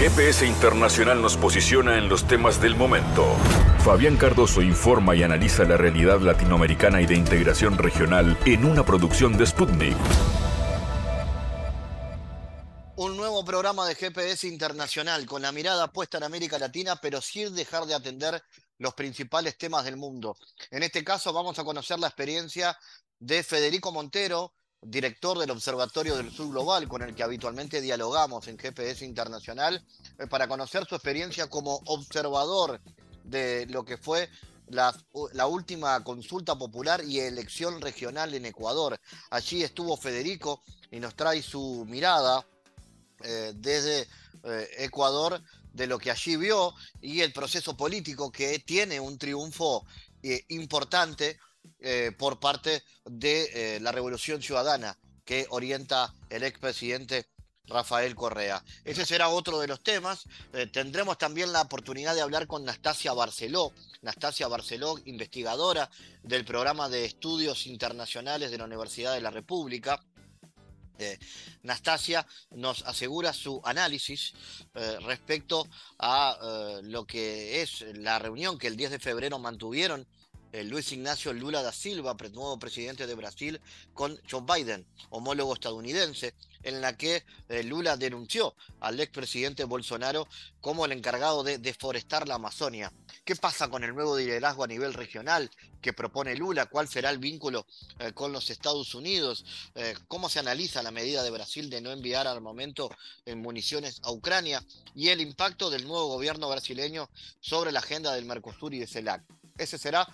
GPS Internacional nos posiciona en los temas del momento. Fabián Cardoso informa y analiza la realidad latinoamericana y de integración regional en una producción de Sputnik. Un nuevo programa de GPS Internacional con la mirada puesta en América Latina, pero sin dejar de atender los principales temas del mundo. En este caso vamos a conocer la experiencia de Federico Montero, director del Observatorio del Sur Global, con el que habitualmente dialogamos en GPS Internacional, eh, para conocer su experiencia como observador de lo que fue la, última consulta popular y elección regional en Ecuador. Allí estuvo Federico y nos trae su mirada eh, desde eh, Ecuador de lo que allí vio y el proceso político que tiene un triunfo importante eh, por parte de eh, la Revolución Ciudadana que orienta el expresidente Rafael Correa. Ese será otro de los temas. Eh, tendremos también la oportunidad de hablar con Nastasia Barceló. Nastasia Barceló, investigadora del programa de estudios internacionales de la Universidad de la República. Nastasia nos asegura su análisis respecto a lo que es la reunión que el 10 de febrero mantuvieron Luis Ignacio Lula da Silva, nuevo presidente de Brasil, con Joe Biden, homólogo estadounidense, en la que eh, Lula denunció al expresidente Bolsonaro como el encargado de deforestar la Amazonia. ¿Qué pasa con el nuevo liderazgo a nivel regional que propone Lula? ¿Cuál será el vínculo eh, con los Estados Unidos? Eh, ¿Cómo se analiza la medida de Brasil de no enviar armamento en municiones a Ucrania? Y el impacto del nuevo gobierno brasileño sobre la agenda del Mercosur y de CELAC. Ese será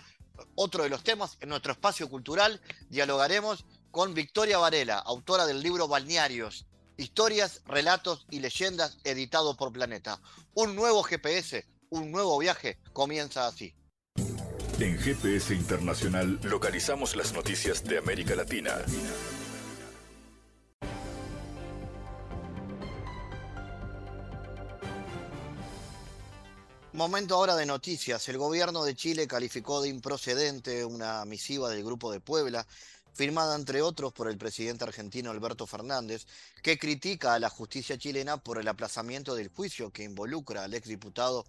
otro de los temas. En nuestro espacio cultural dialogaremos con Victoria Varela, autora del libro Balnearios, historias, relatos y leyendas editado por Planeta. Un nuevo GPS, un nuevo viaje comienza así. En GPS Internacional localizamos las noticias de América Latina. Momento ahora de noticias. El gobierno de Chile calificó de improcedente una misiva del Grupo de Puebla, firmada entre otros por el presidente argentino Alberto Fernández, que critica a la justicia chilena por el aplazamiento del juicio que involucra al exdiputado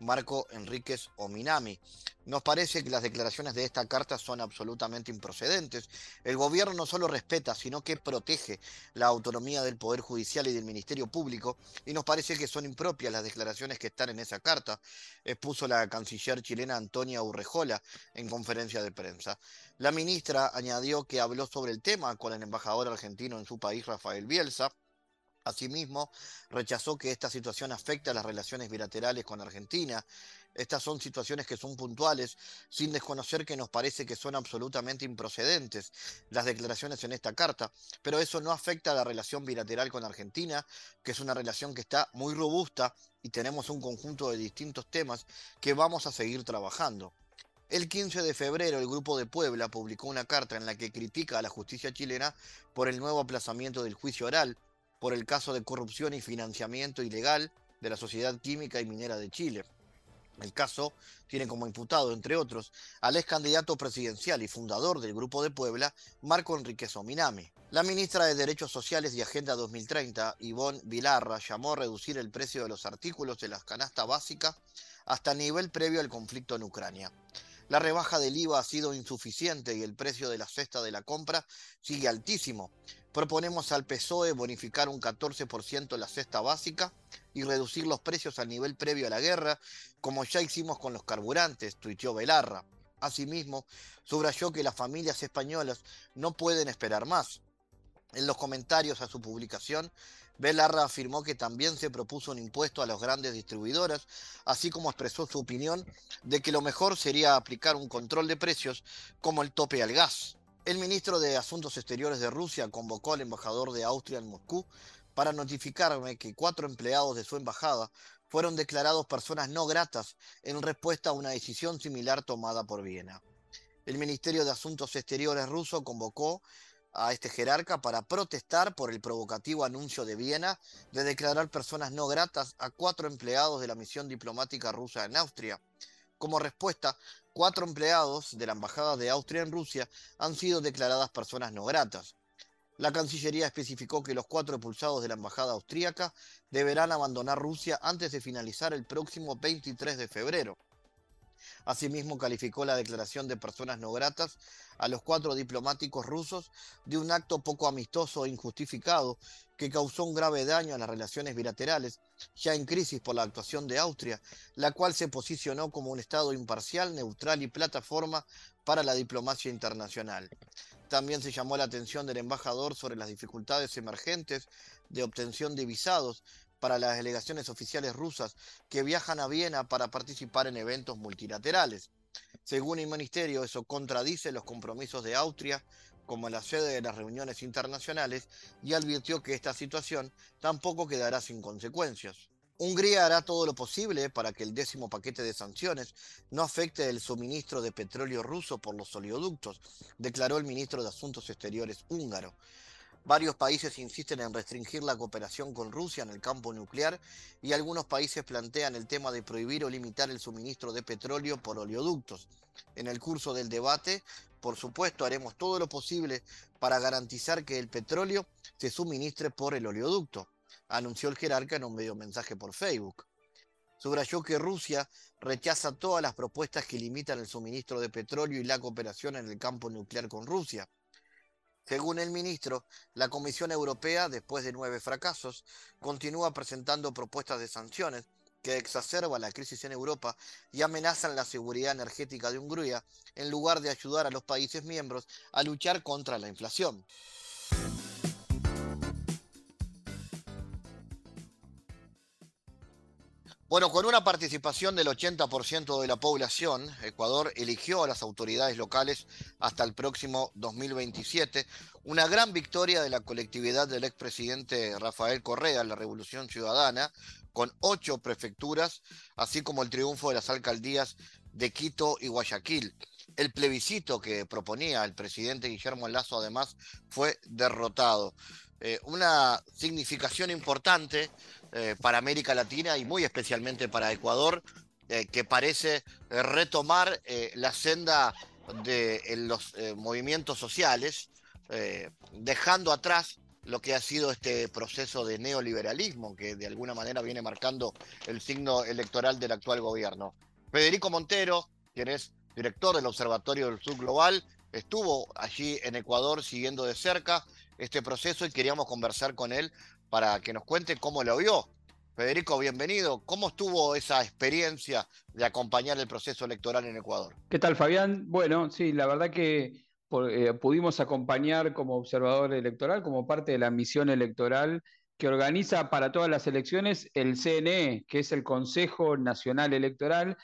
Marco Enríquez Ominami. Nos parece que las declaraciones de esta carta son absolutamente improcedentes. El gobierno no solo respeta, sino que protege la autonomía del Poder Judicial y del Ministerio Público, y nos parece que son impropias las declaraciones que están en esa carta, expuso la canciller chilena Antonia Urrejola en conferencia de prensa. La ministra añadió que habló sobre el tema con el embajador argentino en su país, Rafael Bielsa, Asimismo, rechazó que esta situación afecte a las relaciones bilaterales con Argentina. Estas son situaciones que son puntuales, sin desconocer que nos parece que son absolutamente improcedentes las declaraciones en esta carta, pero eso no afecta a la relación bilateral con Argentina, que es una relación que está muy robusta y tenemos un conjunto de distintos temas que vamos a seguir trabajando. El 15 de febrero, el Grupo de Puebla publicó una carta en la que critica a la justicia chilena por el nuevo aplazamiento del juicio oral por el caso de corrupción y financiamiento ilegal de la Sociedad Química y Minera de Chile. El caso tiene como imputado, entre otros, al ex candidato presidencial y fundador del Grupo de Puebla, Marco Enrique Sominami. La ministra de Derechos Sociales y Agenda 2030, Ivonne Vilarra, llamó a reducir el precio de los artículos de la canasta básica hasta el nivel previo al conflicto en Ucrania. La rebaja del IVA ha sido insuficiente y el precio de la cesta de la compra sigue altísimo. Proponemos al PSOE bonificar un 14% la cesta básica y reducir los precios al nivel previo a la guerra, como ya hicimos con los carburantes, tuiteó Belarra. Asimismo, subrayó que las familias españolas no pueden esperar más. En los comentarios a su publicación, Belarra afirmó que también se propuso un impuesto a las grandes distribuidoras, así como expresó su opinión de que lo mejor sería aplicar un control de precios como el tope al gas. El ministro de Asuntos Exteriores de Rusia convocó al embajador de Austria en Moscú para notificarme que cuatro empleados de su embajada fueron declarados personas no gratas en respuesta a una decisión similar tomada por Viena. El Ministerio de Asuntos Exteriores ruso convocó a este jerarca para protestar por el provocativo anuncio de Viena de declarar personas no gratas a cuatro empleados de la misión diplomática rusa en Austria. Como respuesta, cuatro empleados de la Embajada de Austria en Rusia han sido declaradas personas no gratas. La Cancillería especificó que los cuatro expulsados de la embajada austríaca deberán abandonar Rusia antes de finalizar el próximo 23 de febrero. Asimismo, calificó la declaración de personas no gratas a los cuatro diplomáticos rusos de un acto poco amistoso e injustificado que causó un grave daño a las relaciones bilaterales, ya en crisis por la actuación de Austria, la cual se posicionó como un Estado imparcial, neutral y plataforma para la diplomacia internacional. También se llamó la atención del embajador sobre las dificultades emergentes de obtención de visados para las delegaciones oficiales rusas que viajan a Viena para participar en eventos multilaterales. Según el ministerio, eso contradice los compromisos de Austria como la sede de las reuniones internacionales y advirtió que esta situación tampoco quedará sin consecuencias. Hungría hará todo lo posible para que el décimo paquete de sanciones no afecte el suministro de petróleo ruso por los oleoductos, declaró el ministro de Asuntos Exteriores húngaro. Varios países insisten en restringir la cooperación con Rusia en el campo nuclear y algunos países plantean el tema de prohibir o limitar el suministro de petróleo por oleoductos. En el curso del debate, por supuesto, haremos todo lo posible para garantizar que el petróleo se suministre por el oleoducto, anunció el jerarca en un medio mensaje por Facebook. Subrayó que Rusia rechaza todas las propuestas que limitan el suministro de petróleo y la cooperación en el campo nuclear con Rusia. Según el ministro, la Comisión Europea, después de nueve fracasos, continúa presentando propuestas de sanciones que exacerban la crisis en Europa y amenazan la seguridad energética de Hungría, en lugar de ayudar a los países miembros a luchar contra la inflación. Bueno, con una participación del 80% de la población, Ecuador eligió a las autoridades locales hasta el próximo 2027, una gran victoria de la colectividad del expresidente Rafael Correa, la Revolución Ciudadana, con ocho prefecturas, así como el triunfo de las alcaldías de Quito y Guayaquil. El plebiscito que proponía el presidente Guillermo Lazo, además, fue derrotado. Eh, una significación importante eh, para América Latina y muy especialmente para Ecuador, eh, que parece retomar la senda de los movimientos sociales, dejando atrás lo que ha sido este proceso de neoliberalismo que de alguna manera viene marcando el signo electoral del actual gobierno. Federico Montero, quien es director del Observatorio del Sur Global, estuvo allí en Ecuador siguiendo de cerca este proceso y queríamos conversar con él para que nos cuente cómo lo vio. Federico, bienvenido. ¿Cómo estuvo esa experiencia de acompañar el proceso electoral en Ecuador? ¿Qué tal, Fabián? Bueno, sí, la verdad que eh, pudimos acompañar como observador electoral, como parte de la misión electoral que organiza para todas las elecciones el CNE, que es el Consejo Nacional Electoral,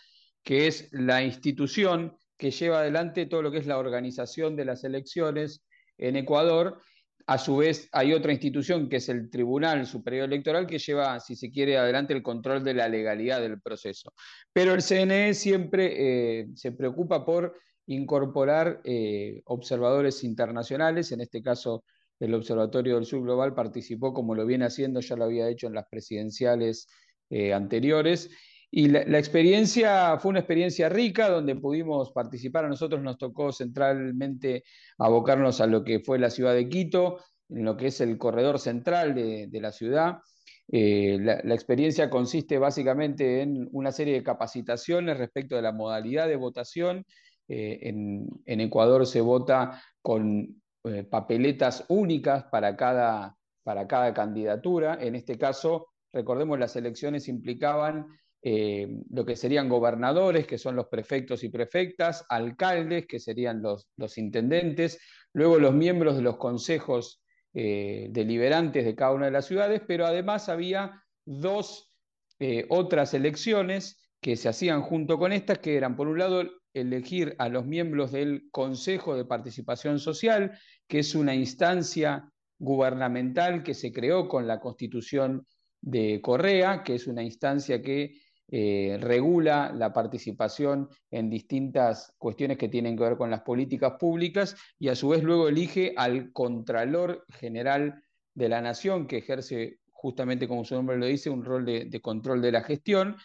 que es la institución que lleva adelante todo lo que es la organización de las elecciones en Ecuador a su vez, hay otra institución que es el Tribunal Superior Electoral que lleva, si se quiere, adelante el control de la legalidad del proceso. Pero el CNE siempre eh, se preocupa por incorporar eh, observadores internacionales, en este caso el Observatorio del Sur Global participó como lo viene haciendo, ya lo había hecho en las presidenciales eh, anteriores, y la, experiencia fue una experiencia rica donde pudimos participar. A nosotros nos tocó centralmente abocarnos a lo que fue la ciudad de Quito, en lo que es el corredor central de, la ciudad. Eh, la, experiencia consiste básicamente en una serie de capacitaciones respecto de la modalidad de votación. Eh, en, Ecuador se vota con eh, papeletas únicas para cada, para cada candidatura. En este caso, recordemos, las elecciones implicaban eh, lo que serían gobernadores, que son los prefectos y prefectas, alcaldes, que serían los, intendentes, luego los miembros de los consejos eh, deliberantes de cada una de las ciudades, pero además había dos eh, otras elecciones que se hacían junto con estas, que eran, por un lado, elegir a los miembros del Consejo de Participación Social, que es una instancia gubernamental que se creó con la Constitución de Correa, que es una instancia que eh, regula la participación en distintas cuestiones que tienen que ver con las políticas públicas y a su vez luego elige al Contralor General de la Nación, que ejerce justamente como su nombre lo dice, un rol de, de control de la gestión.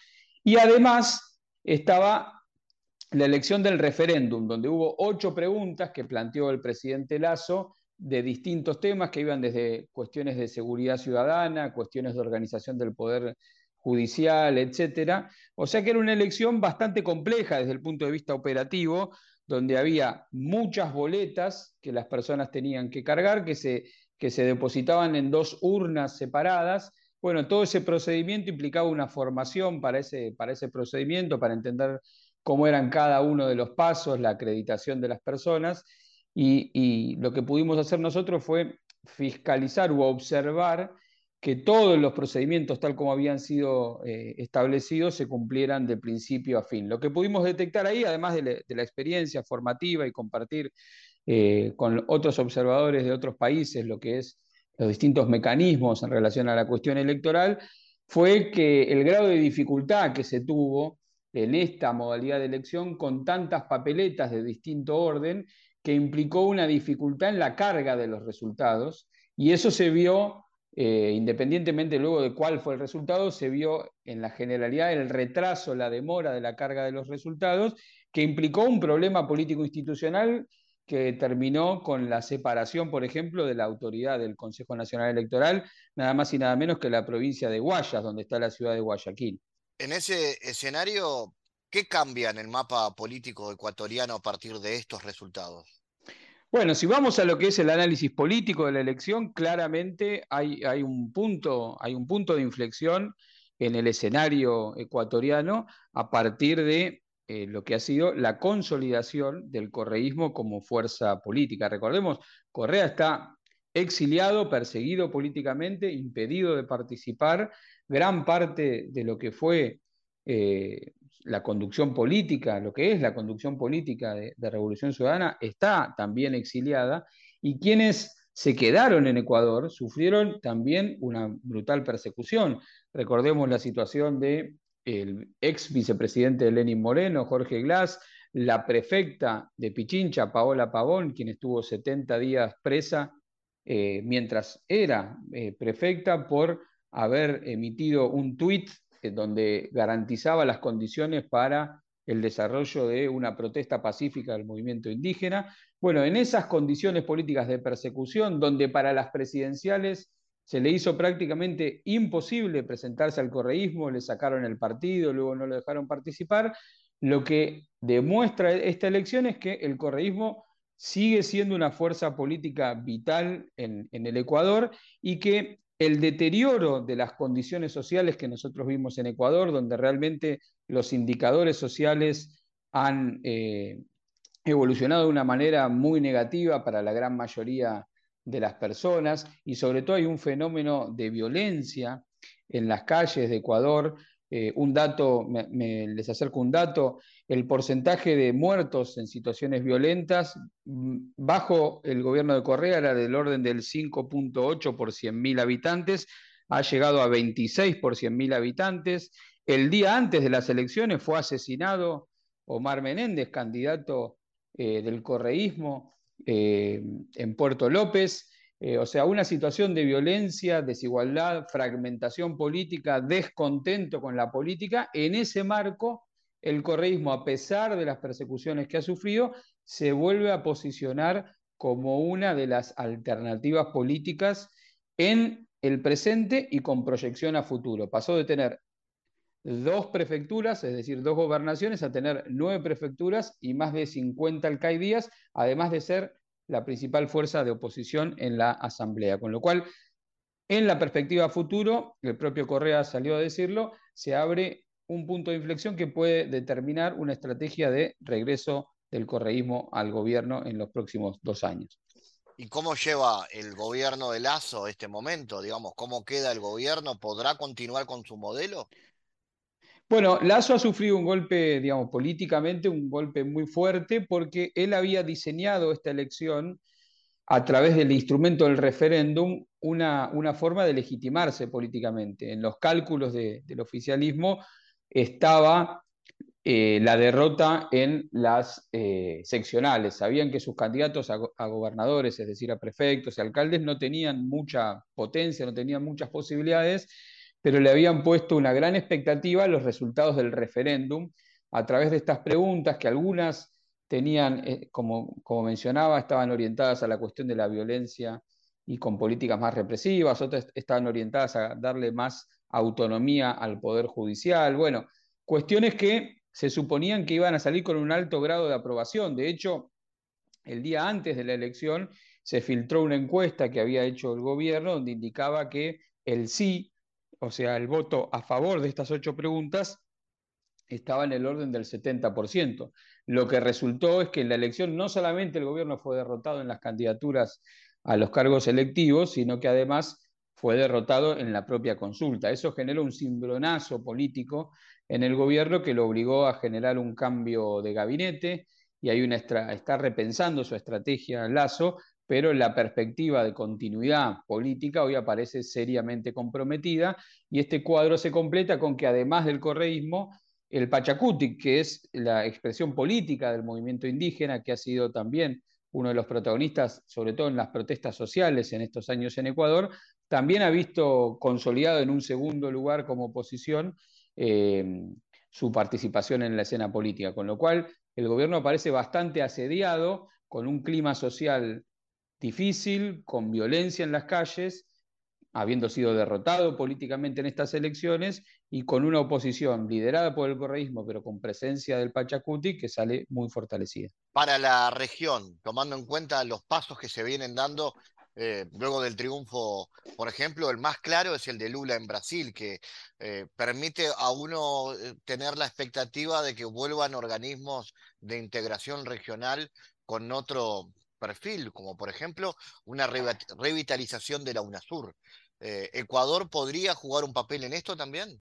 Y además estaba la elección del referéndum, donde hubo ocho preguntas que planteó el presidente Lazo de distintos temas que iban desde cuestiones de seguridad ciudadana, cuestiones de organización del poder judicial, etcétera. O sea que era una elección bastante compleja desde el punto de vista operativo, donde había muchas boletas que las personas tenían que cargar, que se, que se depositaban en dos urnas separadas. Bueno, todo ese procedimiento implicaba una formación para ese, para ese procedimiento, para entender cómo eran cada uno de los pasos, la acreditación de las personas. Y, lo que pudimos hacer nosotros fue fiscalizar u observar que todos los procedimientos tal como habían sido eh, establecidos se cumplieran de principio a fin. Lo que pudimos detectar ahí, además de, la experiencia formativa y compartir eh, con otros observadores de otros países lo que es los distintos mecanismos en relación a la cuestión electoral, fue que el grado de dificultad que se tuvo en esta modalidad de elección con tantas papeletas de distinto orden que implicó una dificultad en la carga de los resultados y eso se vio, eh, independientemente luego de cuál fue el resultado, se vio en la generalidad el retraso, la demora de la carga de los resultados, que implicó un problema político institucional que terminó con la separación, por ejemplo, de la autoridad del Consejo Nacional Electoral, nada más y nada menos que la provincia de Guayas, donde está la ciudad de Guayaquil. En ese escenario, ¿qué cambia en el mapa político ecuatoriano a partir de estos resultados? Bueno, si vamos a lo que es el análisis político de la elección, claramente hay, un, punto, hay un punto de inflexión en el escenario ecuatoriano a partir de eh, lo que ha sido la consolidación del correísmo como fuerza política. Recordemos, Correa está exiliado, perseguido políticamente, impedido de participar. Gran parte de lo que fue eh, la conducción política, lo que es la conducción política de, Revolución Ciudadana, está también exiliada y quienes se quedaron en Ecuador sufrieron también una brutal persecución. Recordemos la situación de el ex vicepresidente Lenin Moreno, Jorge Glass, la prefecta de Pichincha, Paola Pavón, quien estuvo 70 días presa eh, mientras era eh, prefecta por haber emitido un tuit donde garantizaba las condiciones para el desarrollo de una protesta pacífica del movimiento indígena. Bueno, en esas condiciones políticas de persecución, donde para las presidenciales se le hizo prácticamente imposible presentarse al correísmo, le sacaron el partido, luego no lo dejaron participar, lo que demuestra esta elección es que el correísmo sigue siendo una fuerza política vital en el Ecuador y que el deterioro de las condiciones sociales que nosotros vimos en Ecuador, donde realmente los indicadores sociales han eh, evolucionado de una manera muy negativa para la gran mayoría de las personas y sobre todo hay un fenómeno de violencia en las calles de Ecuador eh, un dato, me, les acerco un dato, el porcentaje de muertos en situaciones violentas mm, bajo el gobierno de Correa era del orden del 5.8 por 100.000 habitantes, ha llegado a 26 por 100.000 habitantes. El día antes de las elecciones fue asesinado Omar Menéndez, candidato eh, del correísmo eh, en Puerto López. Eh, o sea, una situación de violencia, desigualdad, fragmentación política, descontento con la política. En ese marco, el correísmo, a pesar de las persecuciones que ha sufrido, se vuelve a posicionar como una de las alternativas políticas en el presente y con proyección a futuro. Pasó de tener dos prefecturas, es decir, dos gobernaciones, a tener nueve prefecturas y más de 50 alcaldías, además de ser la principal fuerza de oposición en la Asamblea. Con lo cual, en la perspectiva futuro, el propio Correa salió a decirlo, se abre un punto de inflexión que puede determinar una estrategia de regreso del correísmo al gobierno en los próximos dos años. ¿Y cómo lleva el gobierno de Lazo este momento? Digamos, ¿cómo queda el gobierno? ¿Podrá continuar con su modelo? Bueno, Lazo ha sufrido un golpe, digamos, políticamente, un golpe muy fuerte, porque él había diseñado esta elección a través del instrumento del referéndum una, una forma de legitimarse políticamente. En los cálculos del oficialismo estaba eh, la derrota en las eh, seccionales. Sabían que sus candidatos a, a, gobernadores, es decir, a prefectos y alcaldes, no tenían mucha potencia, no tenían muchas posibilidades pero le habían puesto una gran expectativa a los resultados del referéndum a través de estas preguntas que algunas tenían, eh, como, como mencionaba, estaban orientadas a la cuestión de la violencia y con políticas más represivas, otras estaban orientadas a darle más autonomía al Poder Judicial. Bueno, cuestiones que se suponían que iban a salir con un alto grado de aprobación. De hecho, el día antes de la elección se filtró una encuesta que había hecho el gobierno donde indicaba que el sí, o sea, el voto a favor de estas ocho preguntas, estaba en el orden del 70%. Lo que resultó es que en la elección no solamente el gobierno fue derrotado en las candidaturas a los cargos electivos, sino que además fue derrotado en la propia consulta. Eso generó un cimbronazo político en el gobierno que lo obligó a generar un cambio de gabinete y hay una está repensando su estrategia Lazo, pero la perspectiva de continuidad política hoy aparece seriamente comprometida y este cuadro se completa con que además del correísmo, el Pachacuti, que es la expresión política del movimiento indígena, que ha sido también uno de los protagonistas, sobre todo en las protestas sociales en estos años en Ecuador, también ha visto consolidado en un segundo lugar como oposición eh, su participación en la escena política, con lo cual el gobierno parece bastante asediado, con un clima social difícil, con violencia en las calles, habiendo sido derrotado políticamente en estas elecciones y con una oposición liderada por el correísmo, pero con presencia del Pachacuti, que sale muy fortalecida. Para la región, tomando en cuenta los pasos que se vienen dando eh, luego del triunfo, por ejemplo, el más claro es el de Lula en Brasil, que eh, permite a uno eh, tener la expectativa de que vuelvan organismos de integración regional con otro perfil, como por ejemplo una revitalización de la UNASUR. ¿Ecuador podría jugar un papel en esto también?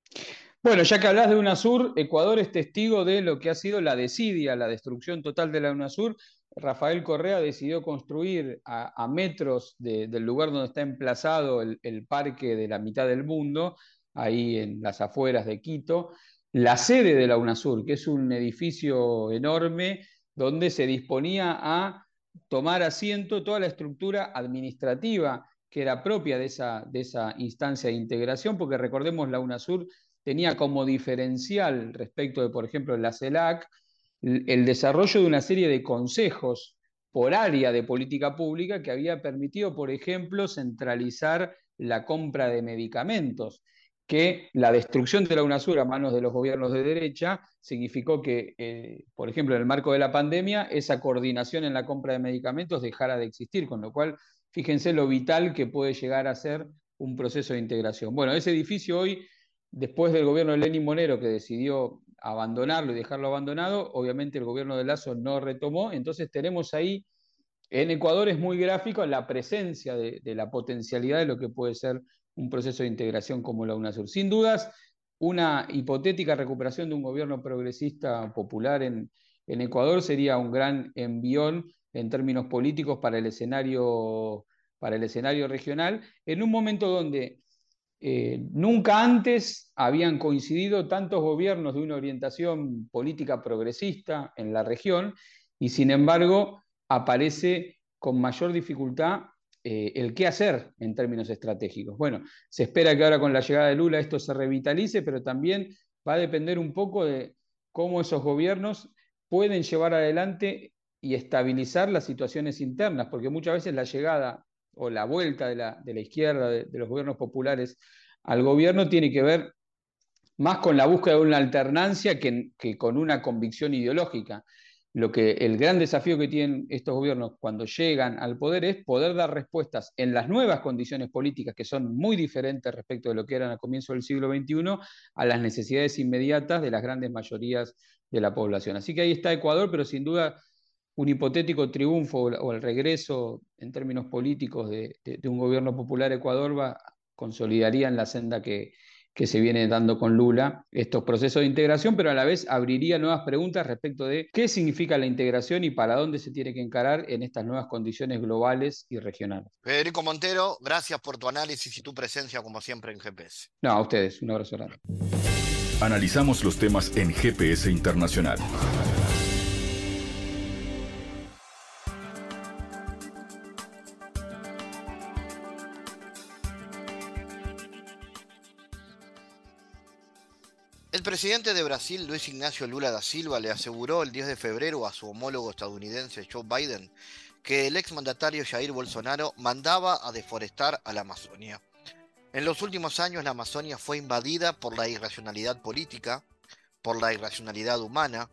Bueno, ya que hablas de UNASUR, Ecuador es testigo de lo que ha sido la desidia, la destrucción total de la UNASUR, Rafael Correa decidió construir a, metros del lugar donde está emplazado el, parque de la mitad del mundo, ahí en las afueras de Quito, la sede de la UNASUR, que es un edificio enorme donde se disponía a tomar asiento toda la estructura administrativa que era propia de esa, de esa instancia de integración, porque recordemos la UNASUR tenía como diferencial respecto de, por ejemplo, la CELAC, el desarrollo de una serie de consejos por área de política pública que había permitido, por ejemplo, centralizar la compra de medicamentos, que la destrucción de la UNASUR a manos de los gobiernos de derecha significó que, eh, por ejemplo, en el marco de la pandemia, esa coordinación en la compra de medicamentos dejara de existir, con lo cual, fíjense lo vital que puede llegar a ser un proceso de integración. Bueno, ese edificio hoy, después del gobierno de Lenín Monero, que decidió abandonarlo y dejarlo abandonado, obviamente el gobierno de Lazo no retomó, entonces tenemos ahí, en Ecuador es muy gráfico la presencia de, la potencialidad de lo que puede ser un proceso de integración como la UNASUR. Sin dudas, una hipotética recuperación de un gobierno progresista popular en, Ecuador sería un gran envión en términos políticos para el escenario, para el escenario regional, en un momento donde eh, nunca antes habían coincidido tantos gobiernos de una orientación política progresista en la región y sin embargo aparece con mayor dificultad eh, el qué hacer en términos estratégicos. Bueno, se espera que ahora con la llegada de Lula esto se revitalice, pero también va a depender un poco de cómo esos gobiernos pueden llevar adelante y estabilizar las situaciones internas, porque muchas veces la llegada o la vuelta de la, izquierda, de, los gobiernos populares al gobierno, tiene que ver más con la búsqueda de una alternancia que, con una convicción ideológica. Lo que el gran desafío que tienen estos gobiernos cuando llegan al poder es poder dar respuestas en las nuevas condiciones políticas que son muy diferentes respecto de lo que eran al comienzo del siglo XXI a las necesidades inmediatas de las grandes mayorías de la población. Así que ahí está Ecuador, pero sin duda un hipotético triunfo o el regreso en términos políticos de, un gobierno popular Ecuador va, consolidaría en la senda que, que se viene dando con Lula estos procesos de integración, pero a la vez abriría nuevas preguntas respecto de qué significa la integración y para dónde se tiene que encarar en estas nuevas condiciones globales y regionales. Federico Montero, gracias por tu análisis y tu presencia como siempre en GPS. No, a ustedes, un abrazo grande. Analizamos los temas en GPS Internacional. Presidente de Brasil, Luis Ignacio Lula da Silva, le aseguró el 10 de febrero a su homólogo estadounidense Joe Biden que el exmandatario Jair Bolsonaro mandaba a deforestar a la Amazonia. En los últimos años la Amazonia fue invadida por la irracionalidad política, por la irracionalidad humana,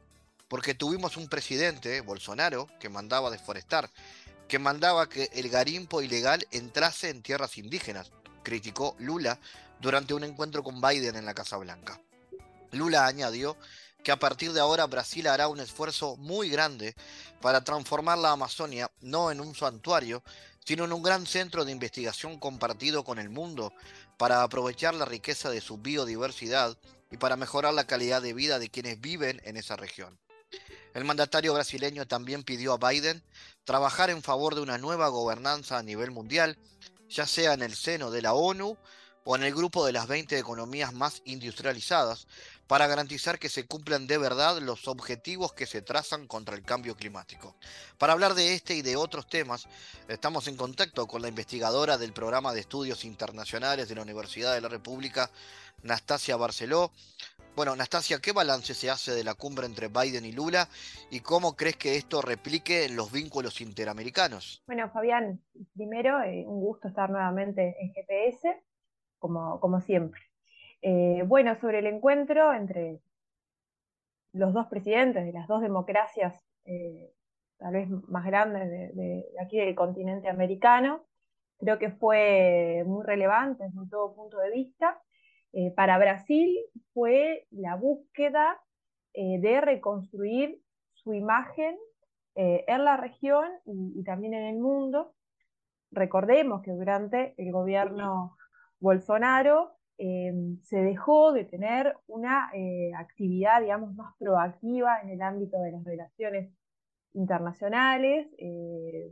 porque tuvimos un presidente, Bolsonaro, que mandaba deforestar, que mandaba que el garimpo ilegal entrase en tierras indígenas, criticó Lula durante un encuentro con Biden en la Casa Blanca. Lula añadió que a partir de ahora Brasil hará un esfuerzo muy grande para transformar la Amazonia no en un santuario, sino en un gran centro de investigación compartido con el mundo para aprovechar la riqueza de su biodiversidad y para mejorar la calidad de vida de quienes viven en esa región. El mandatario brasileño también pidió a Biden trabajar en favor de una nueva gobernanza a nivel mundial, ya sea en el seno de la ONU o en el grupo de las 20 economías más industrializadas, para garantizar que se cumplan de verdad los objetivos que se trazan contra el cambio climático. Para hablar de este y de otros temas, estamos en contacto con la investigadora del programa de estudios internacionales de la Universidad de la República, Nastasia Barceló. Bueno, Nastasia, ¿qué balance se hace de la cumbre entre Biden y Lula y cómo crees que esto replique en los vínculos interamericanos? Bueno, Fabián, primero, eh, un gusto estar nuevamente en GPS, como, como siempre. Eh, bueno, sobre el encuentro entre los dos presidentes de las dos democracias eh, tal vez más grandes de, aquí del continente americano, creo que fue muy relevante desde todo punto de vista. Eh, para Brasil fue la búsqueda de reconstruir su imagen en la región y también en el mundo. Recordemos que durante el gobierno Bolsonaro Em, se dejó de tener una eh, actividad, digamos, más proactiva en el ámbito de las relaciones internacionales. Eh,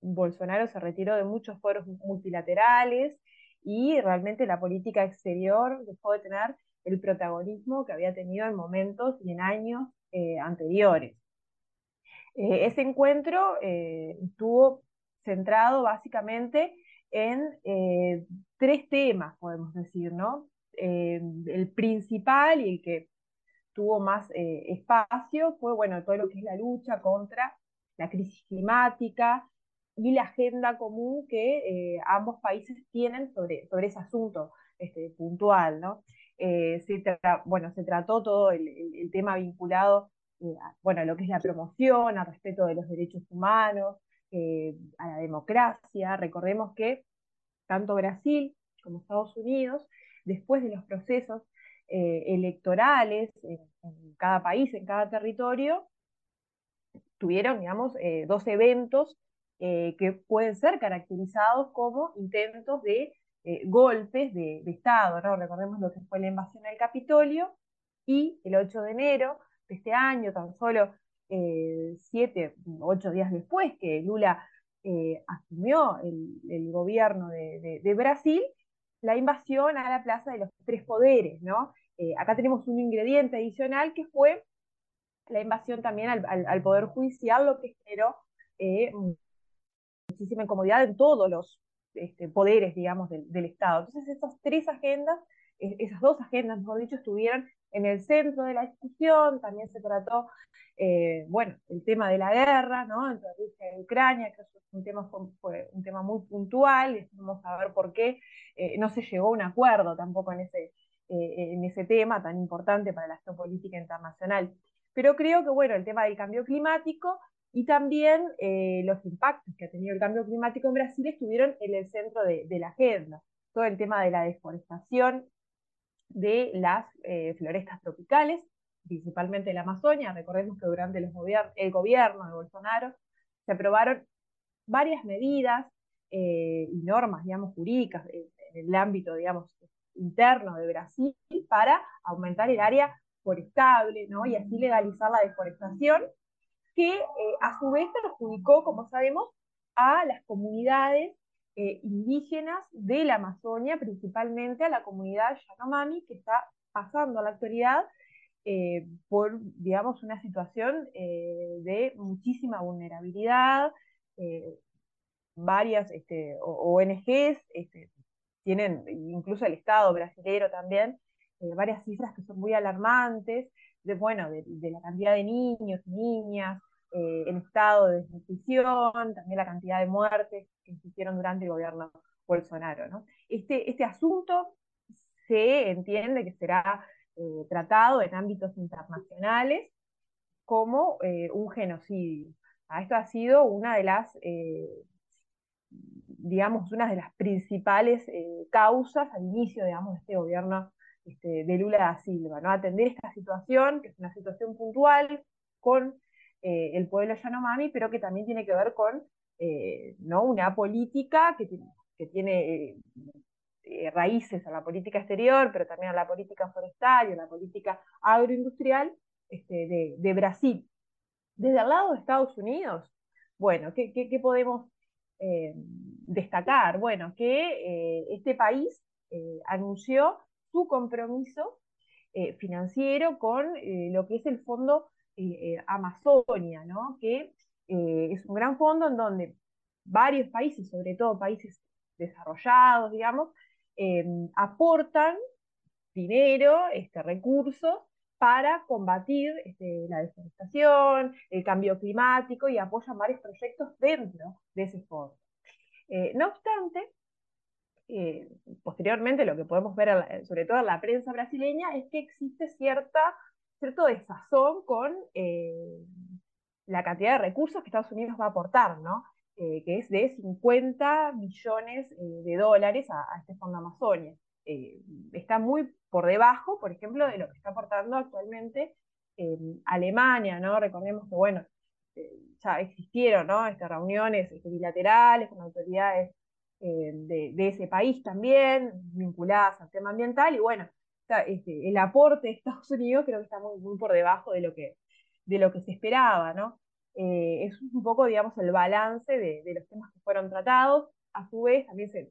Bolsonaro se retiró de muchos foros multilaterales y realmente la política exterior dejó de tener el protagonismo que había tenido en momentos y en años eh, anteriores. ese encuentro estuvo centrado básicamente en eh, tres temas, podemos decir, ¿no? Eh, el principal y el que tuvo más eh, espacio fue, bueno, todo lo que es la lucha contra la crisis climática y la agenda común que ambos países tienen sobre, sobre ese asunto este, puntual, ¿no? Se bueno, se trató todo el, tema vinculado bueno, a lo que es la promoción, al respeto de los derechos humanos, eh, a la democracia. Recordemos que tanto Brasil como Estados Unidos, después de los procesos eh, electorales en, cada país, en cada territorio, tuvieron, digamos, eh, dos eventos que pueden ser caracterizados como intentos de golpes de, Estado. Recordemos lo que fue la invasión al Capitolio y el 8 de enero de este año, tan solo eh, siete, ocho días después que Lula eh, asumió el, gobierno de, Brasil, la invasión a la Plaza de los Tres Poderes, ¿no? Eh, acá tenemos un ingrediente adicional que fue la invasión también al, Poder Judicial, lo que generó muchísima incomodidad en todos los este, poderes, digamos, del, del, Estado. Entonces, esas tres agendas, esas dos agendas, mejor dicho, estuvieron en el centro de la discusión, también se trató, eh, bueno, el tema de la guerra, ¿no? Entre Rusia y Ucrania, que fue un tema muy puntual, y vamos a ver por qué eh, no se llegó a un acuerdo tampoco en ese, eh, en ese tema tan importante para la geopolítica internacional. Pero creo que, bueno, el tema del cambio climático y también los impactos que ha tenido el cambio climático en Brasil estuvieron en el centro de, de la agenda. Todo el tema de la deforestación, de las eh, florestas tropicales, principalmente la Amazonia. Recordemos que durante el gobierno de Bolsonaro se aprobaron varias medidas eh, y normas, digamos, jurídicas en, el ámbito, digamos, interno de Brasil para aumentar el área forestable, ¿no? Y así legalizar la deforestación, que eh, a su vez perjudicó, como sabemos, a las comunidades eh, indígenas de la Amazonia, principalmente a la comunidad Yanomami, que está pasando a la actualidad eh, por, digamos, una situación eh, de muchísima vulnerabilidad. varias este, ONGs este, tienen, incluso el Estado brasileño también, varias cifras que son muy alarmantes, de, bueno, de, la cantidad de niños y niñas en estado de desnutrición, también la cantidad de muertes que se hicieron durante el gobierno Bolsonaro. Este, este asunto se entiende que será tratado en ámbitos internacionales como un genocidio. Ah, esto ha sido una de las digamos, una de las principales eh, causas al inicio, digamos, de este gobierno este, de Lula da Silva, ¿no? Atender esta situación, que es una situación puntual con eh, el pueblo Yanomami, pero que también tiene que ver con eh, ¿no? una política que, que tiene raíces a la política exterior, pero también a la política forestal y a la política agroindustrial este, de, de, Brasil. Desde el lado de Estados Unidos, bueno, ¿qué, qué, podemos eh, destacar, bueno, que eh, este país eh, anunció su compromiso financiero con lo que es el fondo Amazonia, ¿no? que es un gran fondo en donde varios países, sobre todo países desarrollados, digamos, aportan dinero, este, recursos para combatir este, la deforestación, el cambio climático y apoyan varios proyectos dentro de ese fondo. Eh, no obstante, eh, posteriormente lo que podemos ver, sobre todo en la prensa brasileña, es que existe cierta, cierto desazón con eh, la cantidad de recursos que Estados Unidos va a aportar, ¿no? que es de 50 millones de dólares a, este Fondo Amazonia. está muy por debajo, por ejemplo, de lo que está aportando actualmente Alemania, ¿no? Recordemos que, bueno, eh, ya existieron, ¿no? Estas reuniones este, bilaterales con autoridades eh, de, ese país también, vinculadas al tema ambiental, y bueno, este, el aporte de Estados Unidos creo que está muy, muy por debajo de lo que, de lo que se esperaba, ¿no? Eh, es un poco, digamos, el balance de, de, los temas que fueron tratados. A su vez, también se,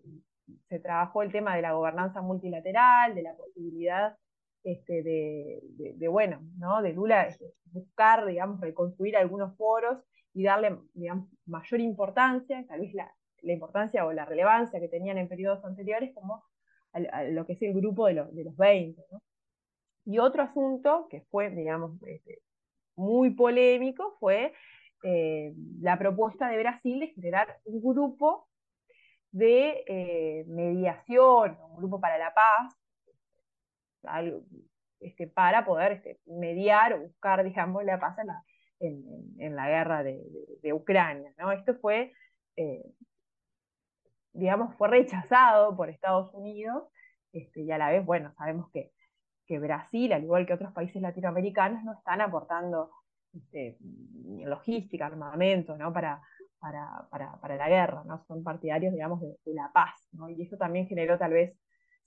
se trabajó el tema de la gobernanza multilateral, de la posibilidad este, de, bueno, ¿no? de Lula este, buscar, digamos, reconstruir algunos foros y darle, digamos, mayor importancia, tal vez la, importancia o la relevancia que tenían en periodos anteriores como a, lo que es el grupo de, de los 20. Y otro asunto que fue, digamos, este, muy polémico fue eh, la propuesta de Brasil de generar un grupo de eh, mediación, un grupo para la paz, este, para poder este, mediar o buscar, digamos, la paz en la, guerra de, Ucrania. ¿no? Esto fue, eh, digamos, fue rechazado por Estados Unidos este, y a la vez, bueno, sabemos que, que Brasil, al igual que otros países latinoamericanos, no están aportando este, logística, armamento, ¿no? Para, para, para, la guerra, ¿no? Son partidarios, digamos, de, la paz, ¿no? Y eso también generó tal vez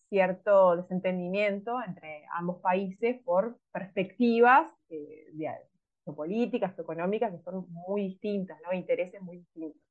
cierto desentendimiento entre ambos países por perspectivas eh, geopolíticas, económicas, que son muy distintas, ¿no? intereses muy distintos.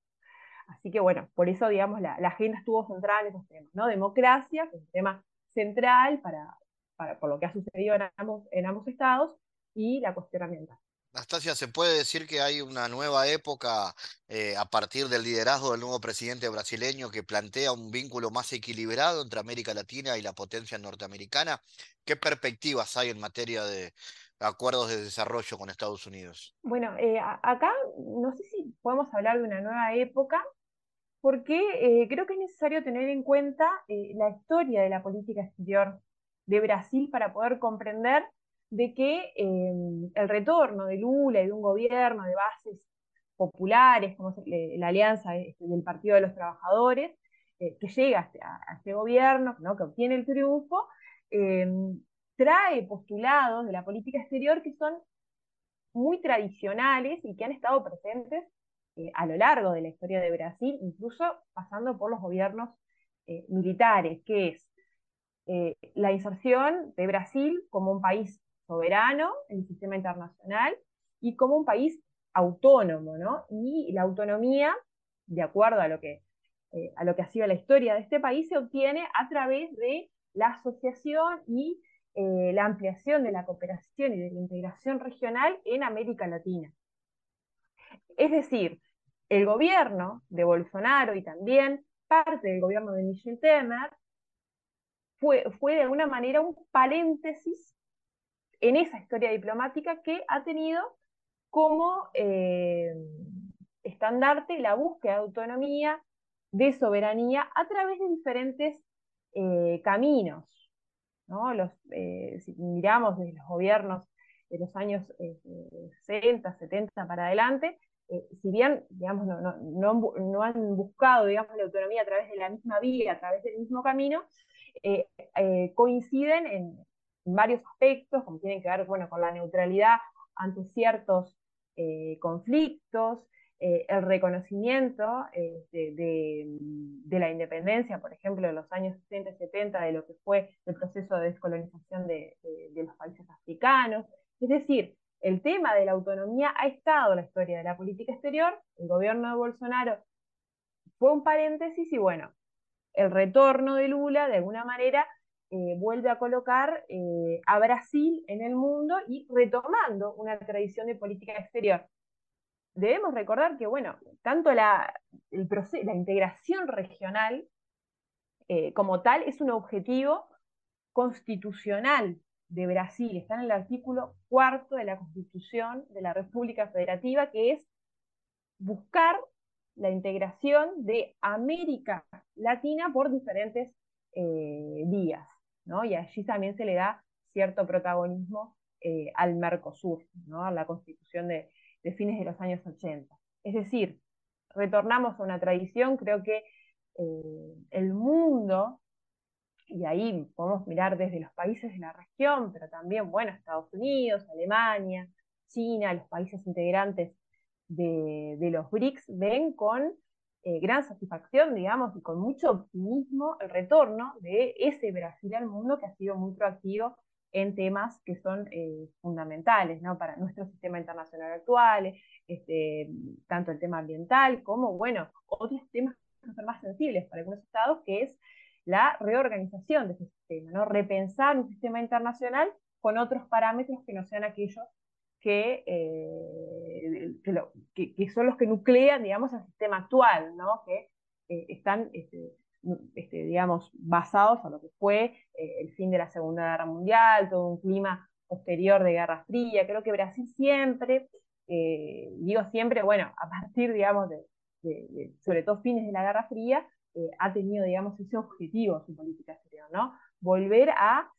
Así que bueno, por eso, digamos, la, agenda estuvo centrada en esos temas, ¿no? Democracia, que es un tema central para, para, por lo que ha sucedido en ambos, en ambos estados, y la cuestión ambiental. Nastasia, ¿se puede decir que hay una nueva época eh, a partir del liderazgo del nuevo presidente brasileño que plantea un vínculo más equilibrado entre América Latina y la potencia norteamericana? ¿Qué perspectivas hay en materia de acuerdos de desarrollo con Estados Unidos? Bueno, eh, acá no sé si podemos hablar de una nueva época, porque eh, creo que es necesario tener en cuenta la historia de la política exterior de Brasil para poder comprender de que em, el retorno de Lula y de un gobierno de bases populares, como es la alianza este, del Partido de los Trabajadores, eh, que llega a, este, este gobierno, que obtiene el triunfo, em, trae postulados de la política exterior que son muy tradicionales y que han estado presentes eh, a lo largo de la historia de Brasil, incluso pasando por los gobiernos eh, militares, que es la inserción de Brasil como un país soberano en el sistema internacional y como un país autónomo, ¿no? Y la autonomía, de acuerdo a lo que, eh, a lo que ha sido la historia de este país, se obtiene a través de la asociación y eh, la ampliación de la cooperación y de la integración regional en América Latina. Es decir, el gobierno de Bolsonaro y también parte del gobierno de Michel Temer fue, fue de alguna manera un paréntesis en esa historia diplomática que ha tenido como eh, estandarte la búsqueda de autonomía, de soberanía a través de diferentes eh, caminos. ¿no? Los, eh, si miramos desde los gobiernos de los años 60, 70 para adelante, si bien digamos, no, no, no, han buscado digamos, la autonomía a través de la misma vía, a través del mismo camino, coinciden en, varios aspectos, como tienen que ver bueno, con la neutralidad ante ciertos eh, conflictos, eh, el reconocimiento eh, de, la independencia, por ejemplo, en los años 60 y 70, de lo que fue el proceso de descolonización de, los países africanos. Es decir, el tema de la autonomía ha estado en la historia de la política exterior, el gobierno de Bolsonaro fue un paréntesis y bueno, el retorno de Lula de alguna manera eh, vuelve a colocar eh, a Brasil en el mundo y retomando una tradición de política exterior. Debemos recordar que, bueno, tanto la, el la integración regional eh, como tal es un objetivo constitucional de Brasil. Está en el artículo cuarto de la Constitución de la República Federativa, que es buscar la integración de América Latina por diferentes vías. Y allí también se le da cierto protagonismo eh, al Mercosur, ¿no? A la constitución de, fines de los años 80. Es decir, retornamos a una tradición, creo que eh, el mundo, y ahí podemos mirar desde los países de la región, pero también, bueno, Estados Unidos, Alemania, China, los países integrantes de, los BRICS, ven con eh, gran satisfacción, digamos, y con mucho optimismo el retorno de ese Brasil al mundo que ha sido muy proactivo en temas que son eh, fundamentales ¿no? para nuestro sistema internacional actual, este, tanto el tema ambiental como, bueno, otros temas que son más sensibles para algunos estados, que es la reorganización de ese sistema, ¿no? repensar un sistema internacional con otros parámetros que no sean aquellos que, eh, que, son los que nuclean, digamos, el sistema actual, ¿no? que eh, están, este, este, digamos, basados en lo que fue eh, el fin de la Segunda Guerra Mundial, todo un clima posterior de Guerra Fría. Creo que Brasil siempre, digo siempre, bueno, a partir, digamos, de, sobre todo fines de la Guerra Fría, ha tenido, digamos, ese objetivo su política exterior, ¿no? Volver a,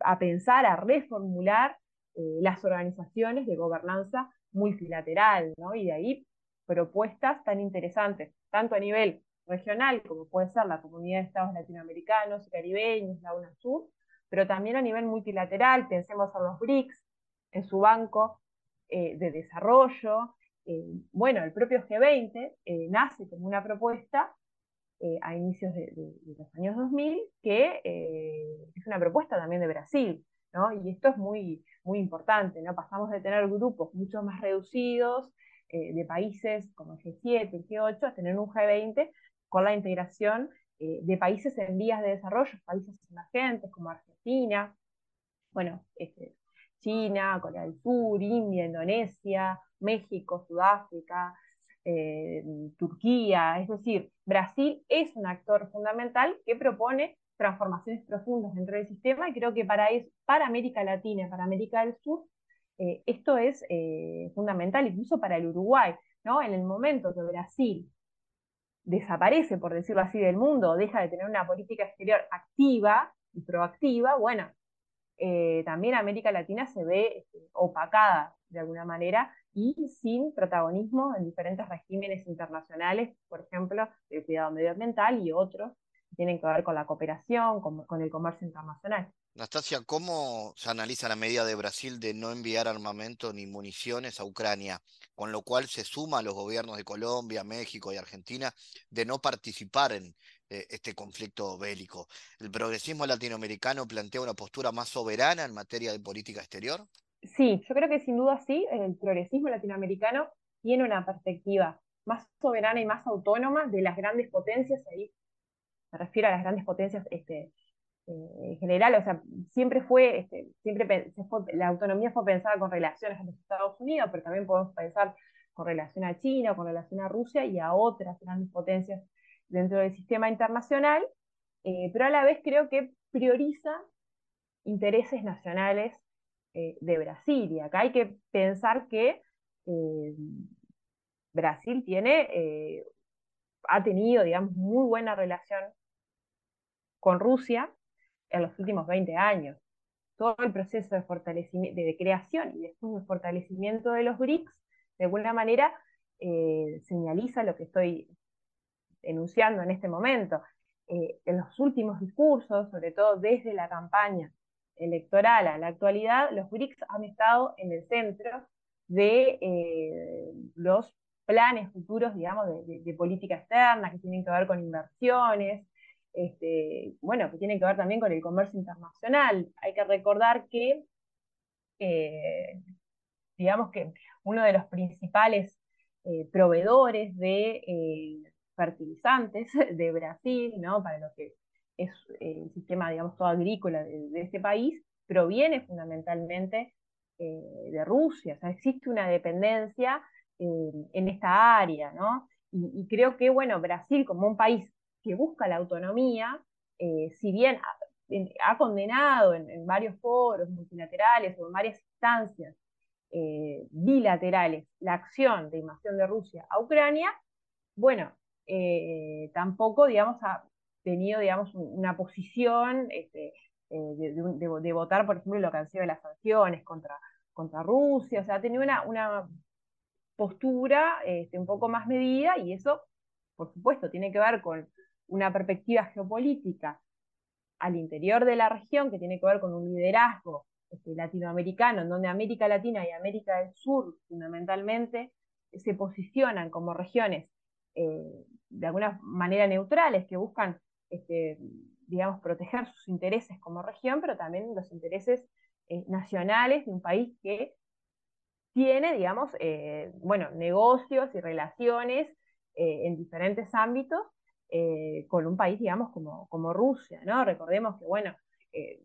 a pensar, a reformular eh, las organizaciones de gobernanza multilateral, ¿no? Y de ahí propuestas tan interesantes, tanto a nivel regional, como puede ser la Comunidad de Estados Latinoamericanos y Caribeños, la UNASUR, pero también a nivel multilateral, pensemos en los BRICS, en su banco eh, de desarrollo. Eh, bueno, el propio G20 nace como una propuesta a inicios de, de, los años 2000, que es una propuesta también de Brasil, ¿no? Y esto es muy, muy importante, ¿no? Pasamos de tener grupos mucho más reducidos eh, de países como el G7, el G8, a tener un G20 con la integración eh, de países en vías de desarrollo, países emergentes como Argentina, bueno, este, China, Corea del Sur, India, Indonesia, México, Sudáfrica, eh, Turquía, es decir, Brasil es un actor fundamental que propone transformaciones profundas dentro del sistema y creo que para, para América Latina, para América del Sur, eh, esto es eh, fundamental, incluso para el Uruguay, ¿no? En el momento que Brasil desaparece, por decirlo así, del mundo, deja de tener una política exterior activa y proactiva, bueno, eh, también América Latina se ve este, opacada de alguna manera y sin protagonismo en diferentes regímenes internacionales, por ejemplo, el cuidado medioambiental y otros tienen que ver con la cooperación, con, el comercio internacional. Nastasia, ¿cómo se analiza la medida de Brasil de no enviar armamento ni municiones a Ucrania, con lo cual se suma a los gobiernos de Colombia, México y Argentina de no participar en eh, este conflicto bélico? ¿El progresismo latinoamericano plantea una postura más soberana en materia de política exterior? Sí, yo creo que sin duda sí, el progresismo latinoamericano tiene una perspectiva más soberana y más autónoma de las grandes potencias, ahí me refiero a las grandes potencias este, eh, en general, o sea, siempre fue, este, siempre la autonomía fue pensada con relaciones a los Estados Unidos, pero también podemos pensar con relación a China, con relación a Rusia y a otras grandes potencias dentro del sistema internacional. pero a la vez creo que prioriza intereses nacionales de Brasil. Y acá hay que pensar que Brasil tiene, ha tenido, digamos, muy buena relación con Rusia en los últimos 20 años. Todo el proceso de, de, creación y después de fortalecimiento de los BRICS, de alguna manera, eh, señaliza lo que estoy enunciando en este momento. Eh, en los últimos discursos, sobre todo desde la campaña electoral a la actualidad, los BRICS han estado en el centro de eh, los planes futuros, digamos, de, política externa, que tienen que ver con inversiones, este, bueno, que tienen que ver también con el comercio internacional. Hay que recordar que, eh, digamos que uno de los principales eh, proveedores de eh, fertilizantes de Brasil, ¿no? para lo que es el sistema, digamos, todo agrícola de, de este país, proviene fundamentalmente de Rusia. O sea, existe una dependencia en esta área, ¿no? Y, creo que, bueno, Brasil como un país que busca la autonomía, eh, si bien ha, condenado en, varios foros multilaterales o en varias instancias eh, bilaterales la acción de invasión de Rusia a Ucrania, bueno, eh, tampoco, digamos, ha tenido, digamos, una posición este, de, votar, por ejemplo, lo que han sido las sanciones contra, contra Rusia, o sea, ha tenido una, una postura este, un poco más medida y eso, por supuesto, tiene que ver con una perspectiva geopolítica al interior de la región que tiene que ver con un liderazgo este, latinoamericano, en donde América Latina y América del Sur fundamentalmente se posicionan como regiones eh, de alguna manera neutrales que buscan, este, digamos, proteger sus intereses como región, pero también los intereses eh, nacionales de un país que tiene, digamos, eh, bueno, negocios y relaciones en diferentes ámbitos eh, con un país, digamos, como, como Rusia, ¿no? Recordemos que, bueno,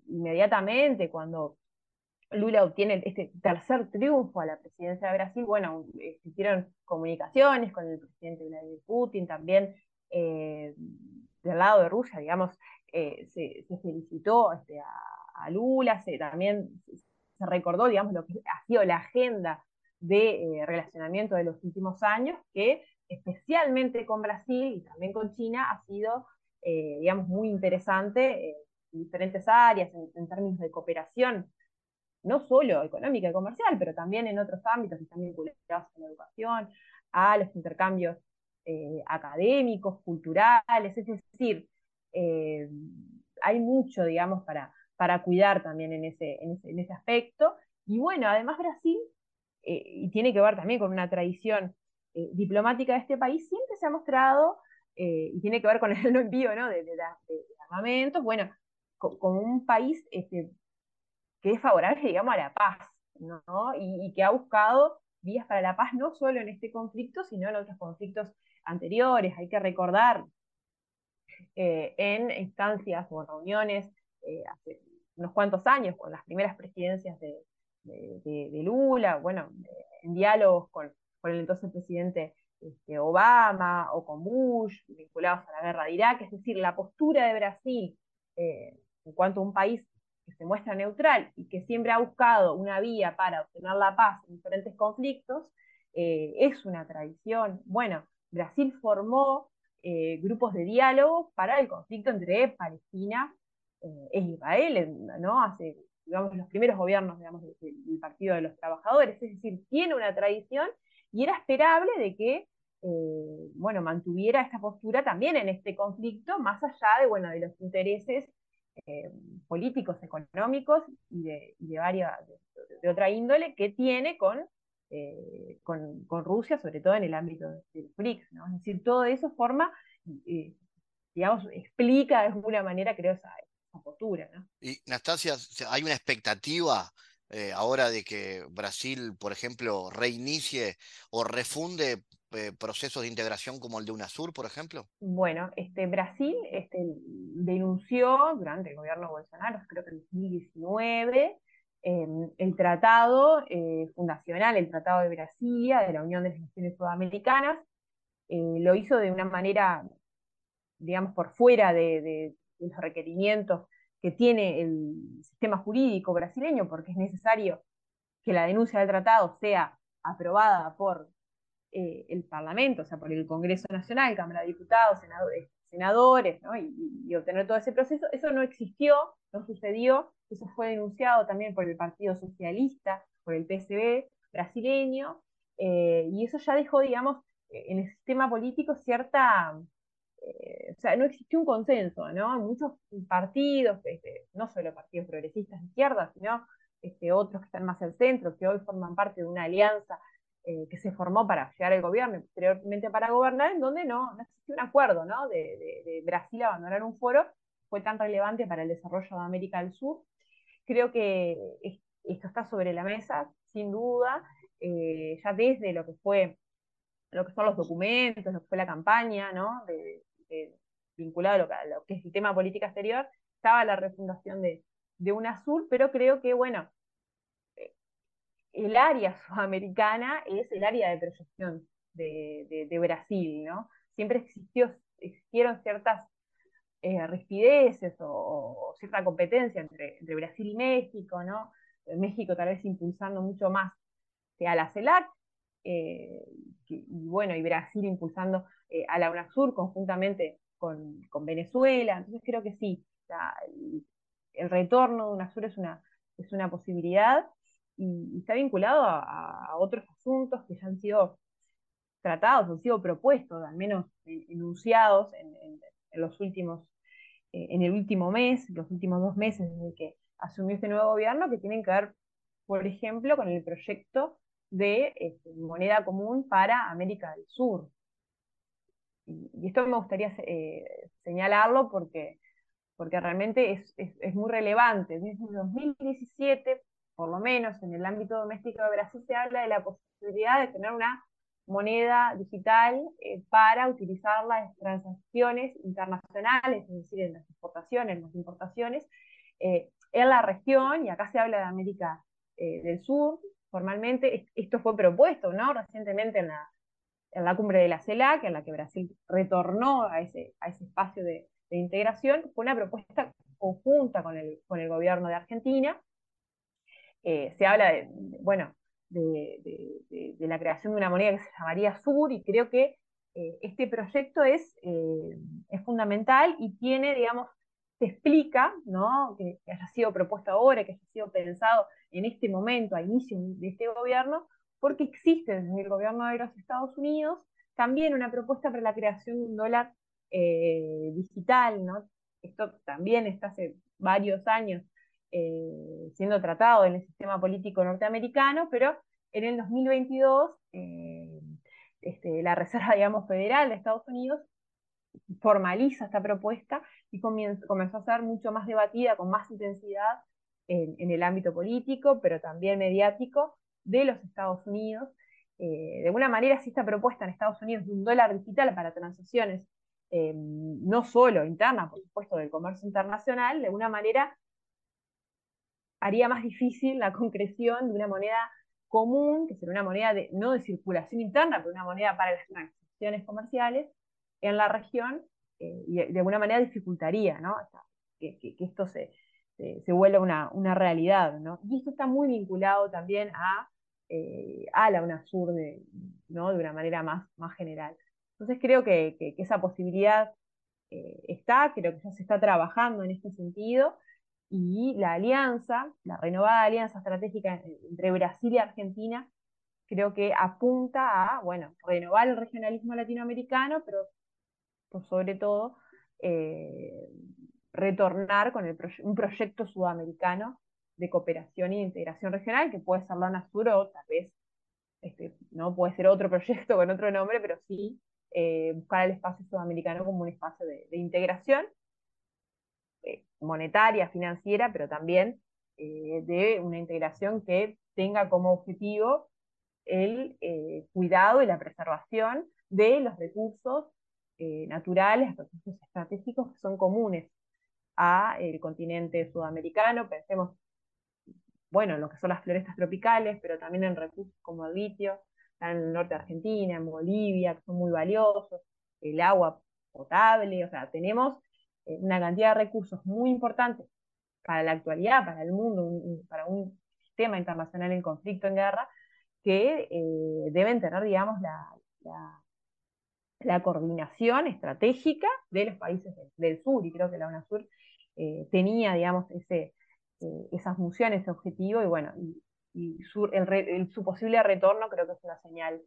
inmediatamente cuando Lula obtiene este tercer triunfo a la presidencia de Brasil, bueno, existieron comunicaciones con el presidente Vladimir Putin, también del lado de Rusia, digamos, se, felicitó este, a, Lula, se, también se recordó, digamos, lo que ha sido la agenda de eh, relacionamiento de los últimos años, que especialmente con Brasil y también con China ha sido, eh, digamos, muy interesante en diferentes áreas, en, términos de cooperación, no solo económica y comercial, pero también en otros ámbitos que están vinculados a la educación, a los intercambios eh, académicos, culturales, es decir, hay mucho, digamos, para, para cuidar también en ese, en ese, aspecto. Y bueno, además Brasil, eh, y tiene que ver también con una tradición eh, diplomática de este país, siempre se ha mostrado, eh, y tiene que ver con el no envío ¿no? De, armamentos, bueno, como un país este, que es favorable, digamos, a la paz, ¿no? Y, que ha buscado vías para la paz no solo en este conflicto, sino en otros conflictos anteriores. Hay que recordar en instancias o reuniones hace unos cuantos años, con las primeras presidencias de, Lula, bueno, en diálogos con, el entonces presidente este, Obama o con Bush, vinculados a la guerra de Irak, es decir, la postura de Brasil eh, en cuanto a un país que se muestra neutral y que siempre ha buscado una vía para obtener la paz en diferentes conflictos, eh, es una tradición. Bueno, Brasil formó eh, grupos de diálogo para el conflicto entre Palestina es Israel, ¿no? Hace, digamos, los primeros gobiernos, digamos, del, Partido de los Trabajadores, es decir, tiene una tradición y era esperable de que, eh, bueno, mantuviera esta postura también en este conflicto, más allá de, bueno, de los intereses eh, políticos, económicos y de, varias, de, otra índole que tiene con, con, Rusia, sobre todo en el ámbito de los BRICS, ¿no? Es decir, todo eso forma, digamos, explica de alguna manera, creo, esa, postura. Y Nastasia, ¿hay una expectativa eh, ahora de que Brasil, por ejemplo, reinicie o refunde eh, procesos de integración como el de UNASUR, por ejemplo? Bueno, este, Brasil este, denunció durante el gobierno Bolsonaro, creo que en 2019, em, el tratado eh, fundacional, el Tratado de Brasilia, de la Unión de las Naciones Sudamericanas, lo hizo de una manera, digamos, por fuera de, los requerimientos que tiene el sistema jurídico brasileño, porque es necesario que la denuncia del tratado sea aprobada por eh, el Parlamento, o sea, por el Congreso Nacional, Cámara de Diputados, senadores, senadores ¿no? y, obtener todo ese proceso. Eso no existió, no sucedió, eso fue denunciado también por el Partido Socialista, por el PSB brasileño, eh, y eso ya dejó, digamos, en el sistema político cierta, eh, o sea, no existió un consenso, ¿no? Muchos partidos, este, no solo partidos progresistas de izquierda, sino este, otros que están más al centro, que hoy forman parte de una alianza eh, que se formó para llegar al gobierno y posteriormente para gobernar, en donde no, no existió un acuerdo, ¿no? De, de, Brasil abandonar un foro fue tan relevante para el desarrollo de América del Sur. Creo que esto está sobre la mesa, sin duda, eh, ya desde lo que fue lo que son los documentos, lo que fue la campaña, ¿no? De, vinculado a lo, que, es el tema política exterior, estaba la refundación de, de UNASUR, pero creo que, bueno, eh, el área sudamericana es el área de proyección de, de Brasil, ¿no? Siempre existió, existieron ciertas eh, o, cierta competencia entre, entre, Brasil y México, ¿no? México tal vez impulsando mucho más a la CELAC, eh, y bueno, y Brasil impulsando eh, a la UNASUR conjuntamente con, Venezuela. Entonces creo que sí, el, retorno de UNASUR es una, es una posibilidad y, está vinculado a, otros asuntos que ya han sido tratados, han sido propuestos, al menos enunciados en, los últimos, eh, en el último mes, los últimos dos meses desde que asumió este nuevo gobierno, que tienen que ver, por ejemplo, con el proyecto de este, moneda común para América del Sur. Y, esto me gustaría eh, señalarlo porque, porque realmente es, es, muy relevante. Desde 2017, por lo menos en el ámbito doméstico de Brasil, se habla de la posibilidad de tener una moneda digital eh, para utilizarla en transacciones internacionales, es decir, en las exportaciones, en las importaciones, eh, en la región, y acá se habla de América del Sur, formalmente, esto fue propuesto, ¿no? Recientemente en la, en la cumbre de la CELAC, en la que Brasil retornó a ese, a ese espacio de, integración, fue una propuesta conjunta con el, con el gobierno de Argentina. Eh, se habla de, bueno, de, la creación de una moneda que se llamaría Sur, y creo que eh, este proyecto es, eh, es fundamental y tiene, digamos, se explica, ¿no? Que, que, haya sido propuesto ahora, que haya sido pensado en este momento, a inicio de este gobierno, porque existe desde el gobierno de los Estados Unidos también una propuesta para la creación de un dólar eh, digital, ¿no? Esto también está hace varios años eh, siendo tratado en el sistema político norteamericano, pero en el 2022 eh, este, la Reserva, Federal de Estados Unidos formaliza esta propuesta y comenzó a ser mucho más debatida, con más intensidad en, el ámbito político, pero también mediático de los Estados Unidos. Eh, de alguna manera, si esta propuesta en Estados Unidos de un dólar digital para transacciones, eh, no solo internas, por supuesto, del comercio internacional, de alguna manera haría más difícil la concreción de una moneda común, que sería una moneda de, no de circulación interna, pero una moneda para las transacciones comerciales en la región, eh, y de alguna manera dificultaría ¿no? que, que, esto se, se, se vuelva una, una, realidad, ¿no? Y esto está muy vinculado también a, eh, a la UNASUR de, ¿no? de una manera más, más general. Entonces creo que, que, esa posibilidad eh, está, creo que ya se está trabajando en este sentido, y la alianza, la renovada alianza estratégica entre Brasil y Argentina, creo que apunta a, bueno, renovar el regionalismo latinoamericano, pero sobre todo eh, retornar con un proyecto sudamericano de cooperación y integración regional, que puede ser la UNASUR o tal vez este, no puede ser otro proyecto con otro nombre, pero sí eh, buscar el espacio sudamericano como un espacio de, integración eh, monetaria, financiera, pero también eh, de una integración que tenga como objetivo el cuidado y la preservación de los recursos naturales, los recursos estratégicos que son comunes a el continente sudamericano, pensemos, bueno, en lo que son las florestas tropicales, pero también en recursos como el litio, en el norte de Argentina, en Bolivia, que son muy valiosos, el agua potable, o sea, tenemos una cantidad de recursos muy importantes para la actualidad, para el mundo, para un sistema internacional en conflicto, en guerra, que deben tener, digamos, la, la, coordinación estratégica de los países del, sur, y creo que la UNASUR tenía, digamos, ese, esa función, ese objetivo, y bueno, y su, el, su posible retorno creo que es una señal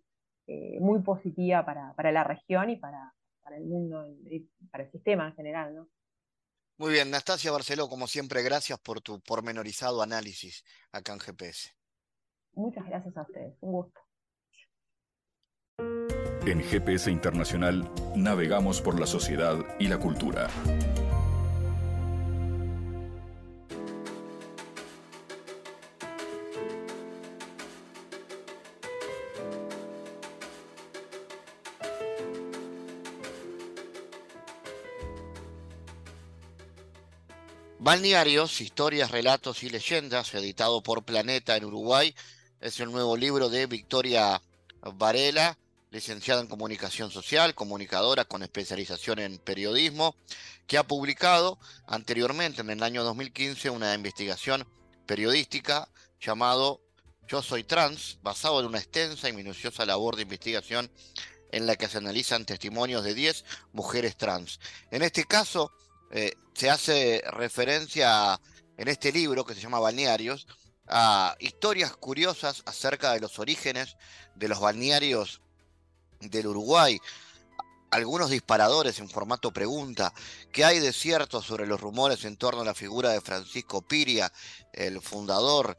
eh, muy positiva para, para, la región y para, para el mundo, y para el sistema en general. ¿no? Muy bien, Nastasia Barceló, como siempre, gracias por tu pormenorizado análisis acá en GPS. Muchas gracias a ustedes, un gusto. En GPS Internacional navegamos por la sociedad y la cultura. Balnearios, historias, relatos y leyendas, editado por Planeta en Uruguay, es el nuevo libro de Victoria Varela, licenciada en comunicación social, comunicadora con especialización en periodismo, que ha publicado anteriormente en el año 2015 una investigación periodística llamado Yo soy trans, basado en una extensa y minuciosa labor de investigación en la que se analizan testimonios de 10 mujeres trans. En este caso, eh, se hace referencia en este libro que se llama Balnearios a historias curiosas acerca de los orígenes de los balnearios del Uruguay. Algunos disparadores en formato pregunta. ¿Qué hay de cierto sobre los rumores en torno a la figura de Francisco Piria, el fundador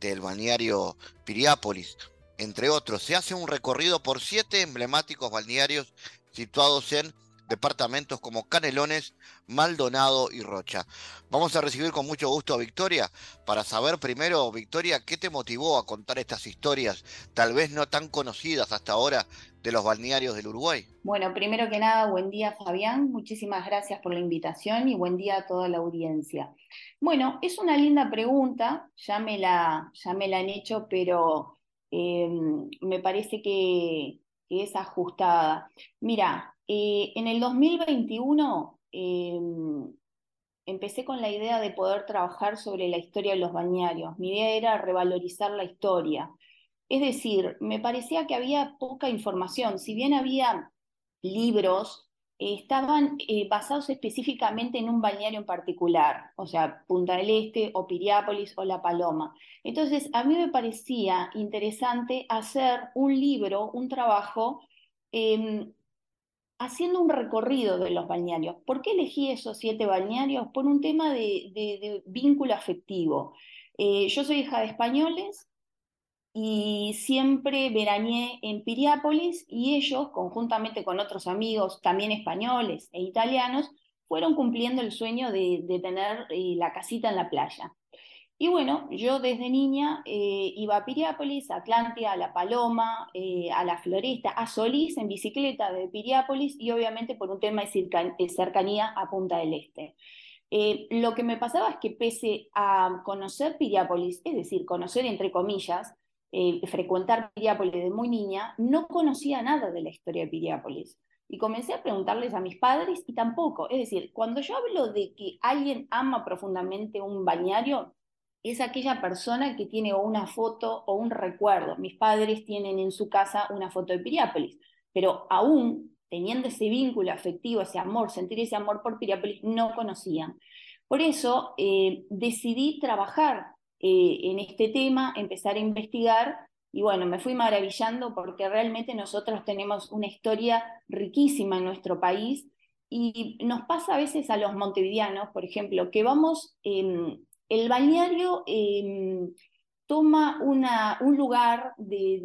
del balneario Piriápolis? Entre otros, se hace un recorrido por siete emblemáticos balnearios situados en departamentos como Canelones, Maldonado y Rocha. Vamos a recibir con mucho gusto a Victoria para saber primero, Victoria, ¿qué te motivó a contar estas historias, tal vez no tan conocidas hasta ahora, de los balnearios del Uruguay? Bueno, primero que nada, buen día Fabián, muchísimas gracias por la invitación y buen día a toda la audiencia. Bueno, es una linda pregunta, ya me la, ya me la han hecho, pero eh, me parece que, que es ajustada. Mira, eh, en el 2021 em, empecé con la idea de poder trabajar sobre la historia de los bañarios. Mi idea era revalorizar la historia. Es decir, me parecía que había poca información. Si bien había libros, estaban eh, basados específicamente en un balneario en particular, o sea, Punta del Este o Piriápolis o La Paloma. Entonces, a mí me parecía interesante hacer un libro, un trabajo em, haciendo un recorrido de los balnearios. ¿Por qué elegí esos siete balnearios? Por un tema de, vínculo afectivo. Eh, yo soy hija de españoles y siempre veraneé en Piriápolis y ellos, conjuntamente con otros amigos, también españoles e italianos, fueron cumpliendo el sueño de, tener eh, la casita en la playa. Y bueno, yo desde niña eh, iba a Piriápolis, a Atlántida, a La Paloma, eh, a La Floresta, a Solís en bicicleta de Piriápolis y obviamente por un tema de cercanía a Punta del Este. Eh, lo que me pasaba es que pese a conocer Piriápolis, es decir, conocer entre comillas, frecuentar Piriápolis de muy niña, no conocía nada de la historia de Piriápolis. Y comencé a preguntarles a mis padres y tampoco. Es decir, cuando yo hablo de que alguien ama profundamente un bañario, es aquella persona que tiene una foto o un recuerdo. Mis padres tienen en su casa una foto de Piriápolis, pero aún teniendo ese vínculo afectivo, ese amor, sentir ese amor por Piriápolis, no conocían. Por eso eh, decidí trabajar eh, en este tema, empezar a investigar y bueno, me fui maravillando porque realmente nosotros tenemos una historia riquísima en nuestro país y nos pasa a veces a los montevideanos, por ejemplo, que vamos el balneario em, toma un lugar de,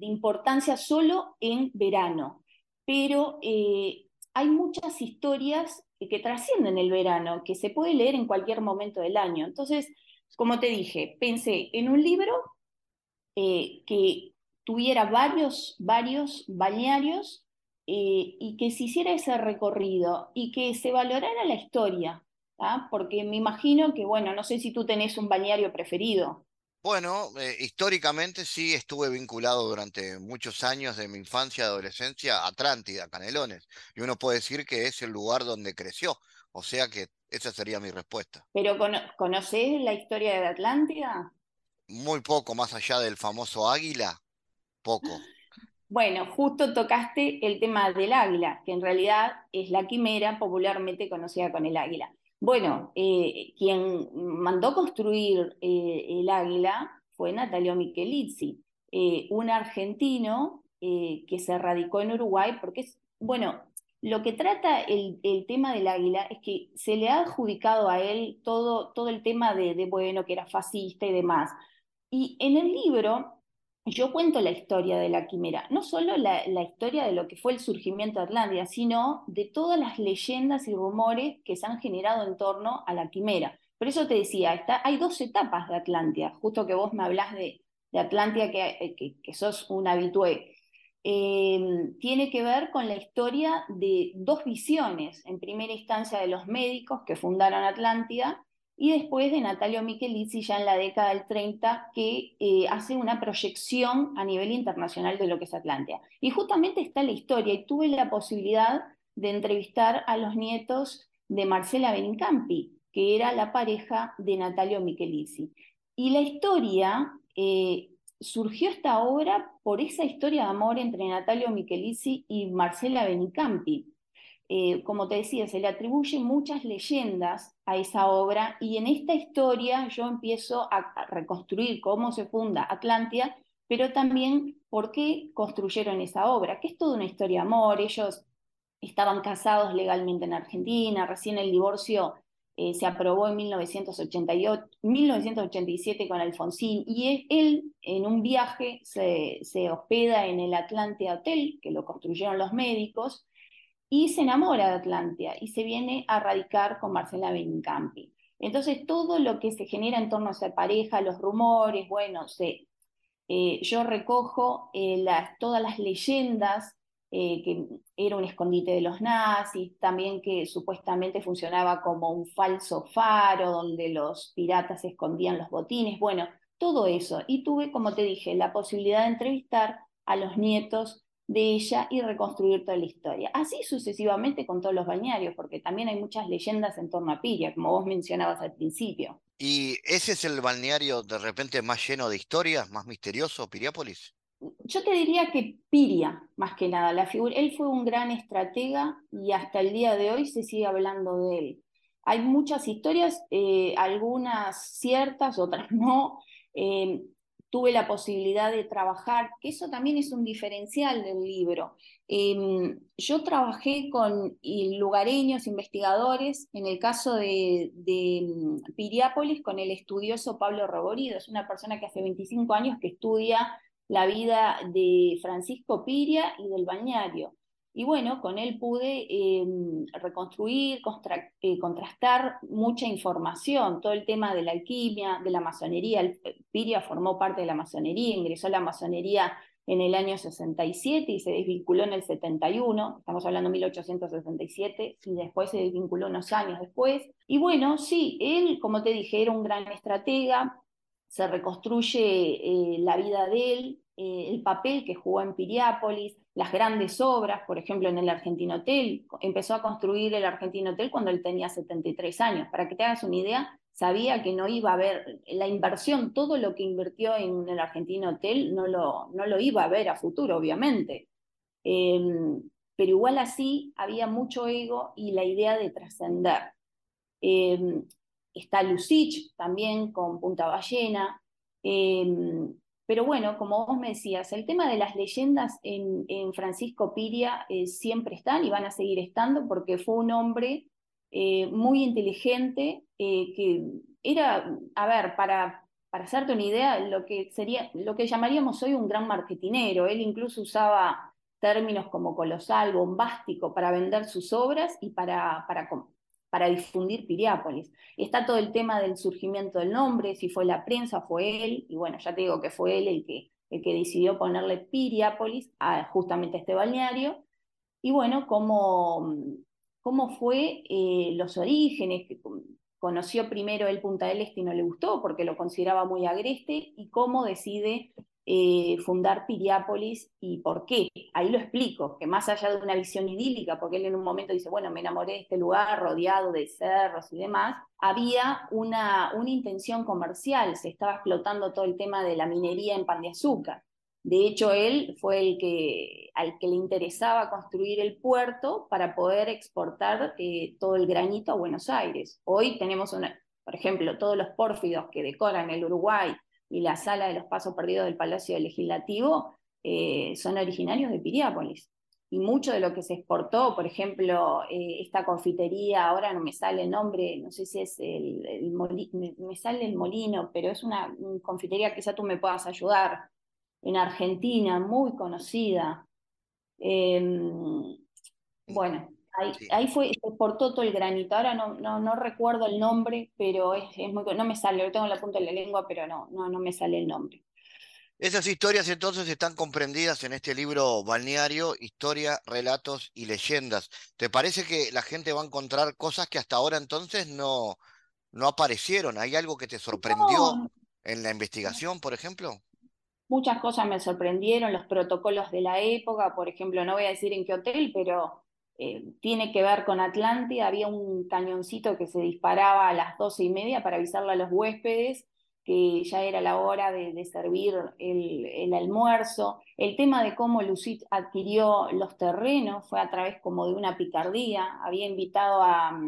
importancia solo en verano, pero eh, hay muchas historias que trascienden el verano, que se puede leer en cualquier momento del año. Entonces, como te dije, pensé en un libro eh, que tuviera varios, varios balnearios eh, y que se hiciera ese recorrido y que se valorara la historia, porque me imagino que, bueno, no sé si tú tenés un balneario preferido. Bueno, eh, históricamente sí estuve vinculado durante muchos años de mi infancia y adolescencia a Atlántida, Canelones, y uno puede decir que es el lugar donde creció O sea que esa sería mi respuesta. ¿Pero conoces la historia de Atlántida? Muy poco, más allá del famoso águila, poco. Bueno, justo tocaste el tema del águila, que en realidad es la quimera popularmente conocida con el águila. Bueno, eh, quien mandó construir eh, el águila fue Natalio Michelizzi, eh, un argentino que se radicó en Uruguay, porque es, bueno, lo que trata el, tema del águila es que se le ha adjudicado a él todo, todo el tema de, de, bueno, que era fascista y demás. Y en el libro yo cuento la historia de la quimera, no solo la, historia de lo que fue el surgimiento de Atlántida, sino de todas las leyendas y rumores que se han generado en torno a la quimera. Por eso te decía, está, hay dos etapas de Atlántida, justo que vos me hablás de, Atlántida, que, que, sos un habitué. Em, tiene que ver con la historia de dos visiones, en primera instancia de los médicos que fundaron Atlántida y después de Natalio Michelizzi ya en la década del 30, que eh, hace una proyección a nivel internacional de lo que es Atlántida. Y justamente está la historia, y tuve la posibilidad de entrevistar a los nietos de Marcela Benincampi, que era la pareja de Natalio Michelizzi. Y la historia eh, surgió esta obra por esa historia de amor entre Natalio Michelizzi y Marcela Benincampi. Eh, como te decía, se le atribuyen muchas leyendas a esa obra y en esta historia yo empiezo a, reconstruir cómo se funda Atlántida, pero también por qué construyeron esa obra, que es toda una historia de amor, ellos estaban casados legalmente en Argentina, recién el divorcio eh, se aprobó en 1988, 1987 con Alfonsín, y él en un viaje se, se hospeda en el Atlántida Hotel, que lo construyeron los médicos, y se enamora de Atlántida y se viene a radicar con Marcela Benincampi. Entonces, todo lo que se genera en torno a esa pareja, los rumores, bueno, se, eh, yo recojo eh, las, todas las leyendas, eh, que era un escondite de los nazis, también que supuestamente funcionaba como un falso faro donde los piratas escondían los botines, bueno, todo eso. Y tuve, como te dije, la posibilidad de entrevistar a los nietos de ella y reconstruir toda la historia. Así sucesivamente con todos los balnearios, porque también hay muchas leyendas en torno a Piria, como vos mencionabas al principio. ¿Y ese es el balneario de repente más lleno de historias, más misterioso, Piriápolis? Yo te diría que Piria, más que nada, la figura, él fue un gran estratega y hasta el día de hoy se sigue hablando de él. Hay muchas historias, eh, algunas ciertas, otras no. Eh, tuve la posibilidad de trabajar, que eso también es un diferencial del libro. Em, yo trabajé con lugareños, investigadores, en el caso de, mm, Piriápolis, con el estudioso Pablo Roborido, es una persona que hace 25 años que estudia la vida de Francisco Piria y del bañario. Y bueno, con él pude em, reconstruir, eh, contrastar mucha información, todo el tema de la alquimia, de la masonería. Piria formó parte de la masonería, ingresó a la masonería en el año 67 y se desvinculó en el 71, estamos hablando de 1867, y después se desvinculó unos años después. Y bueno, sí, él, como te dije, era un gran estratega, se reconstruye eh, la vida de él, eh, el papel que jugó en Piriápolis, las grandes obras, por ejemplo, en el Argentino Hotel. Empezó a construir el Argentino Hotel cuando él tenía 73 años. Para que te hagas una idea, sabía que no iba a ver la inversión, todo lo que invirtió en el Argentino Hotel no lo, no lo iba a ver a futuro, obviamente. Em, pero igual así había mucho ego y la idea de trascender. Em, está Lucich también con Punta Ballena. Em, pero bueno, como vos me decías, el tema de las leyendas en, Francisco Piria eh, siempre están y van a seguir estando porque fue un hombre eh, muy inteligente eh, que era, a ver, para, para hacerte una idea, lo que, sería, lo que llamaríamos hoy un gran marketinero. Él incluso usaba términos como colosal, bombástico para vender sus obras y para, para, para difundir Piriápolis. Está todo el tema del surgimiento del nombre, si fue la prensa, fue él, y bueno, ya te digo que fue él el que, el que decidió ponerle Piriápolis a justamente este balneario. Y bueno, cómo, cómo fue eh, los orígenes, que conoció primero el Punta del Este y no le gustó porque lo consideraba muy agreste, y cómo decide eh, fundar Piriápolis y por qué. Ahí lo explico, que más allá de una visión idílica, porque él en un momento dice, bueno, me enamoré de este lugar rodeado de cerros y demás, había una, una intención comercial, se estaba explotando todo el tema de la minería en pan de azúcar. De hecho, él fue el que, al que le interesaba construir el puerto para poder exportar eh, todo el granito a Buenos Aires. Hoy tenemos, una, por ejemplo, todos los pórfidos que decoran el Uruguay y la sala de los pasos perdidos del Palacio Legislativo eh, son originarios de Piriápolis. Y mucho de lo que se exportó, por ejemplo, eh, esta confitería, ahora no me sale el nombre, no sé si es el, me, sale el molino, pero es una, una confitería, quizá tú me puedas ayudar en Argentina, muy conocida. Em, bueno, ahí, fue, se exportó todo el granito. Ahora no, no, no recuerdo el nombre, pero es, es, muy, no me sale, lo tengo en la punta de la lengua, pero no, no, no me sale el nombre. Esas historias entonces están comprendidas en este libro balneario, historia, relatos y leyendas. ¿Te parece que la gente va a encontrar cosas que hasta ahora entonces no, no aparecieron? ¿Hay algo que te sorprendió en la investigación, por ejemplo? Muchas cosas me sorprendieron, los protocolos de la época, por ejemplo, no voy a decir en qué hotel, pero eh, tiene que ver con Atlántida, había un cañoncito que se disparaba a las doce y media para avisarle a los huéspedes que ya era la hora de, servir el, almuerzo. El tema de cómo Lucit adquirió los terrenos fue a través como de una picardía. Había invitado a,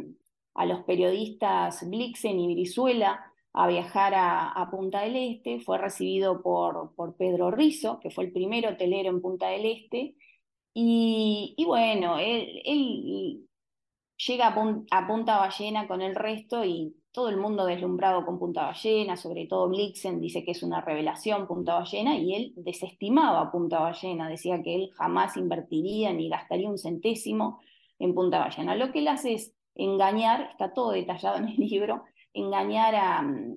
los periodistas Blixen y Brizuela a viajar a, Punta del Este, fue recibido por, Pedro Rizo, que fue el primer hotelero en Punta del Este, y, bueno, él, llega a, Punta Ballena con el resto y todo el mundo deslumbrado con Punta Ballena, sobre todo Blixen dice que es una revelación Punta Ballena, y él desestimaba Punta Ballena, decía que él jamás invertiría ni gastaría un centésimo en Punta Ballena. Lo que él hace es engañar, está todo detallado en el libro, engañar a, mm,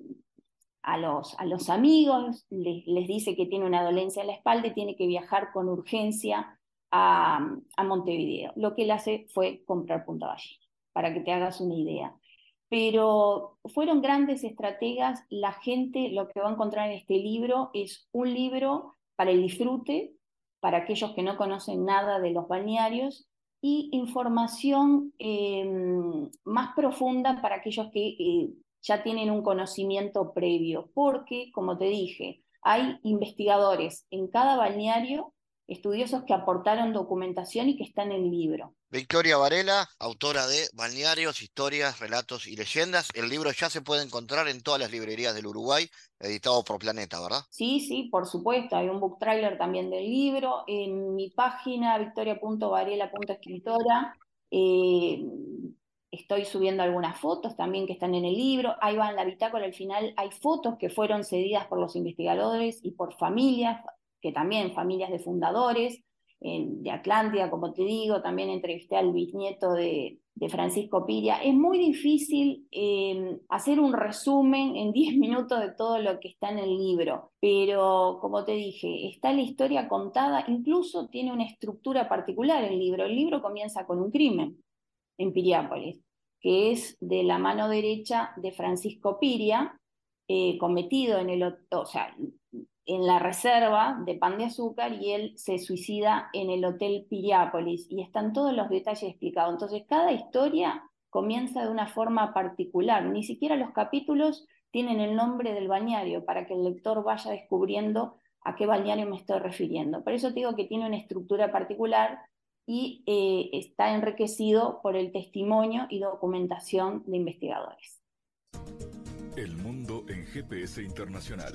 a, los, a los amigos, les, les, dice que tiene una dolencia en la espalda y tiene que viajar con urgencia a, Montevideo. Lo que él hace fue comprar Punta Valle, para que te hagas una idea. Pero fueron grandes estrategas, la gente lo que va a encontrar en este libro es un libro para el disfrute, para aquellos que no conocen nada de los balnearios, y información eh, más profunda para aquellos que eh, ya tienen un conocimiento previo, porque, como te dije, hay investigadores en cada balneario, estudiosos que aportaron documentación y que están en el libro. Victoria Varela, autora de Balnearios, Historias, Relatos y Leyendas. El libro ya se puede encontrar en todas las librerías del Uruguay, editado por Planeta, ¿verdad? Sí, sí, por supuesto. Hay un book trailer también del libro. En mi página, victoria.varela.escritora, eh, estoy subiendo algunas fotos también que están en el libro, ahí va en la bitácora al final, hay fotos que fueron cedidas por los investigadores y por familias, que también familias de fundadores de Atlántida, como te digo, también entrevisté al bisnieto de, Francisco Piria. Es muy difícil eh, hacer un resumen en 10 minutos de todo lo que está en el libro, pero como te dije, está la historia contada, incluso tiene una estructura particular el libro. El libro comienza con un crimen en Piriápolis, que es de la mano derecha de Francisco Piria, eh, cometido en, el, o sea, en la reserva de pan de azúcar y él se suicida en el Hotel Piriápolis y están todos los detalles explicados. Entonces, cada historia comienza de una forma particular, ni siquiera los capítulos tienen el nombre del balneario para que el lector vaya descubriendo a qué balneario me estoy refiriendo. Por eso te digo que tiene una estructura particular y eh, está enriquecido por el testimonio y documentación de investigadores. El mundo en GPS internacional.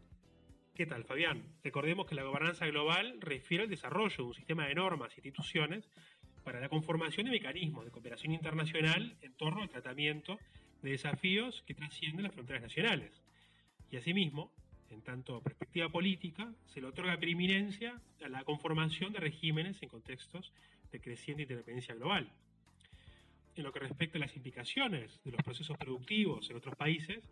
¿Qué tal, Fabián? Recordemos que la gobernanza global refiere al desarrollo de un sistema de normas e instituciones para la conformación de mecanismos de cooperación internacional en torno al tratamiento de desafíos que trascienden las fronteras nacionales. Y asimismo, en tanto perspectiva política, se le otorga preeminencia a la conformación de regímenes en contextos de creciente independencia global. En lo que respecta a las implicaciones de los procesos productivos en otros países,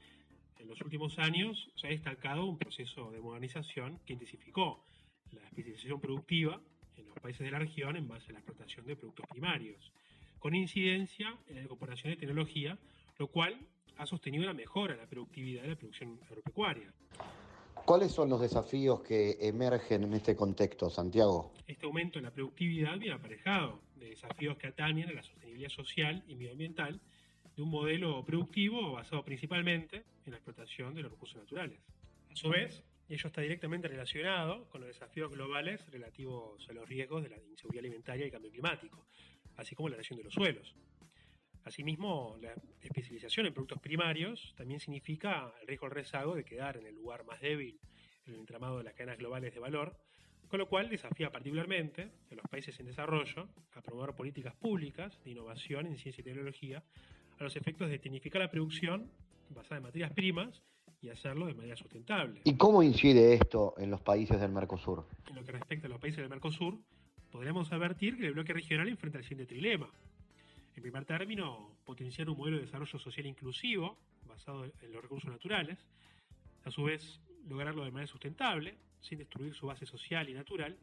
en los últimos años se ha destacado un proceso de modernización que intensificó la especialización productiva en los países de la región en base a la explotación de productos primarios, con incidencia en la incorporación de tecnología, lo cual ha sostenido la mejora de la productividad de la producción agropecuaria. ¿Cuáles son los desafíos que emergen en este contexto, Santiago? Este aumento en la productividad viene aparejado de desafíos que atañen a la sostenibilidad social y medioambiental un modelo productivo basado principalmente en la explotación de los recursos naturales. A su vez, ello está directamente relacionado con los desafíos globales relativos a los riesgos de la inseguridad alimentaria y el cambio climático, así como la erosión de los suelos. Asimismo, la especialización en productos primarios también significa el riesgo al rezago de quedar en el lugar más débil en el entramado de las cadenas globales de valor, con lo cual desafía particularmente a los países en desarrollo a promover políticas públicas de innovación en ciencia y tecnología a los efectos de tecnificar la producción basada en materias primas y hacerlo de manera sustentable. ¿Y cómo incide esto en los países del Mercosur? En lo que respecta a los países del Mercosur, podremos advertir que el bloque regional enfrenta el siguiente trilema. En primer término, potenciar un modelo de desarrollo social inclusivo, basado en los recursos naturales, a su vez lograrlo de manera sustentable, sin destruir su base social y natural,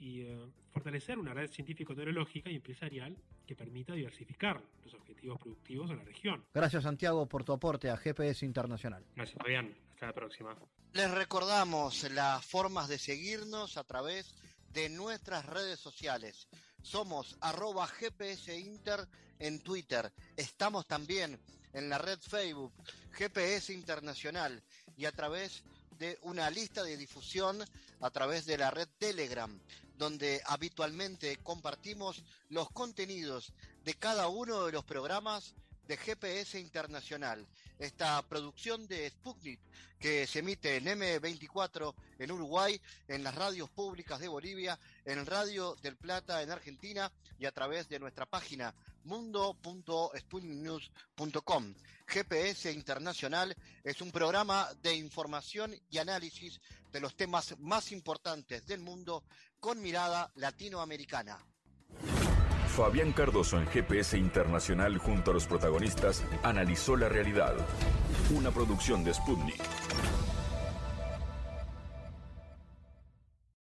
y eh, fortalecer una red científico-tecnológica y empresarial que permita diversificar los objetivos productivos de la región. Gracias Santiago por tu aporte a GPS Internacional. Gracias Fabián, hasta la próxima. Les recordamos las formas de seguirnos a través de nuestras redes sociales. Somos arroba GPS Inter en Twitter. Estamos también en la red Facebook GPS Internacional y a través de una lista de difusión a través de la red Telegram, donde habitualmente compartimos los contenidos de cada uno de los programas de GPS Internacional, esta producción de Sputnik que se emite en M24 en Uruguay, en las radios públicas de Bolivia, en Radio del Plata en Argentina y a través de nuestra página mundo.sputniknews.com. GPS Internacional es un programa de información y análisis de los temas más importantes del mundo con mirada latinoamericana. Fabián Cardoso en GPS Internacional junto a los protagonistas analizó la realidad. Una producción de Sputnik.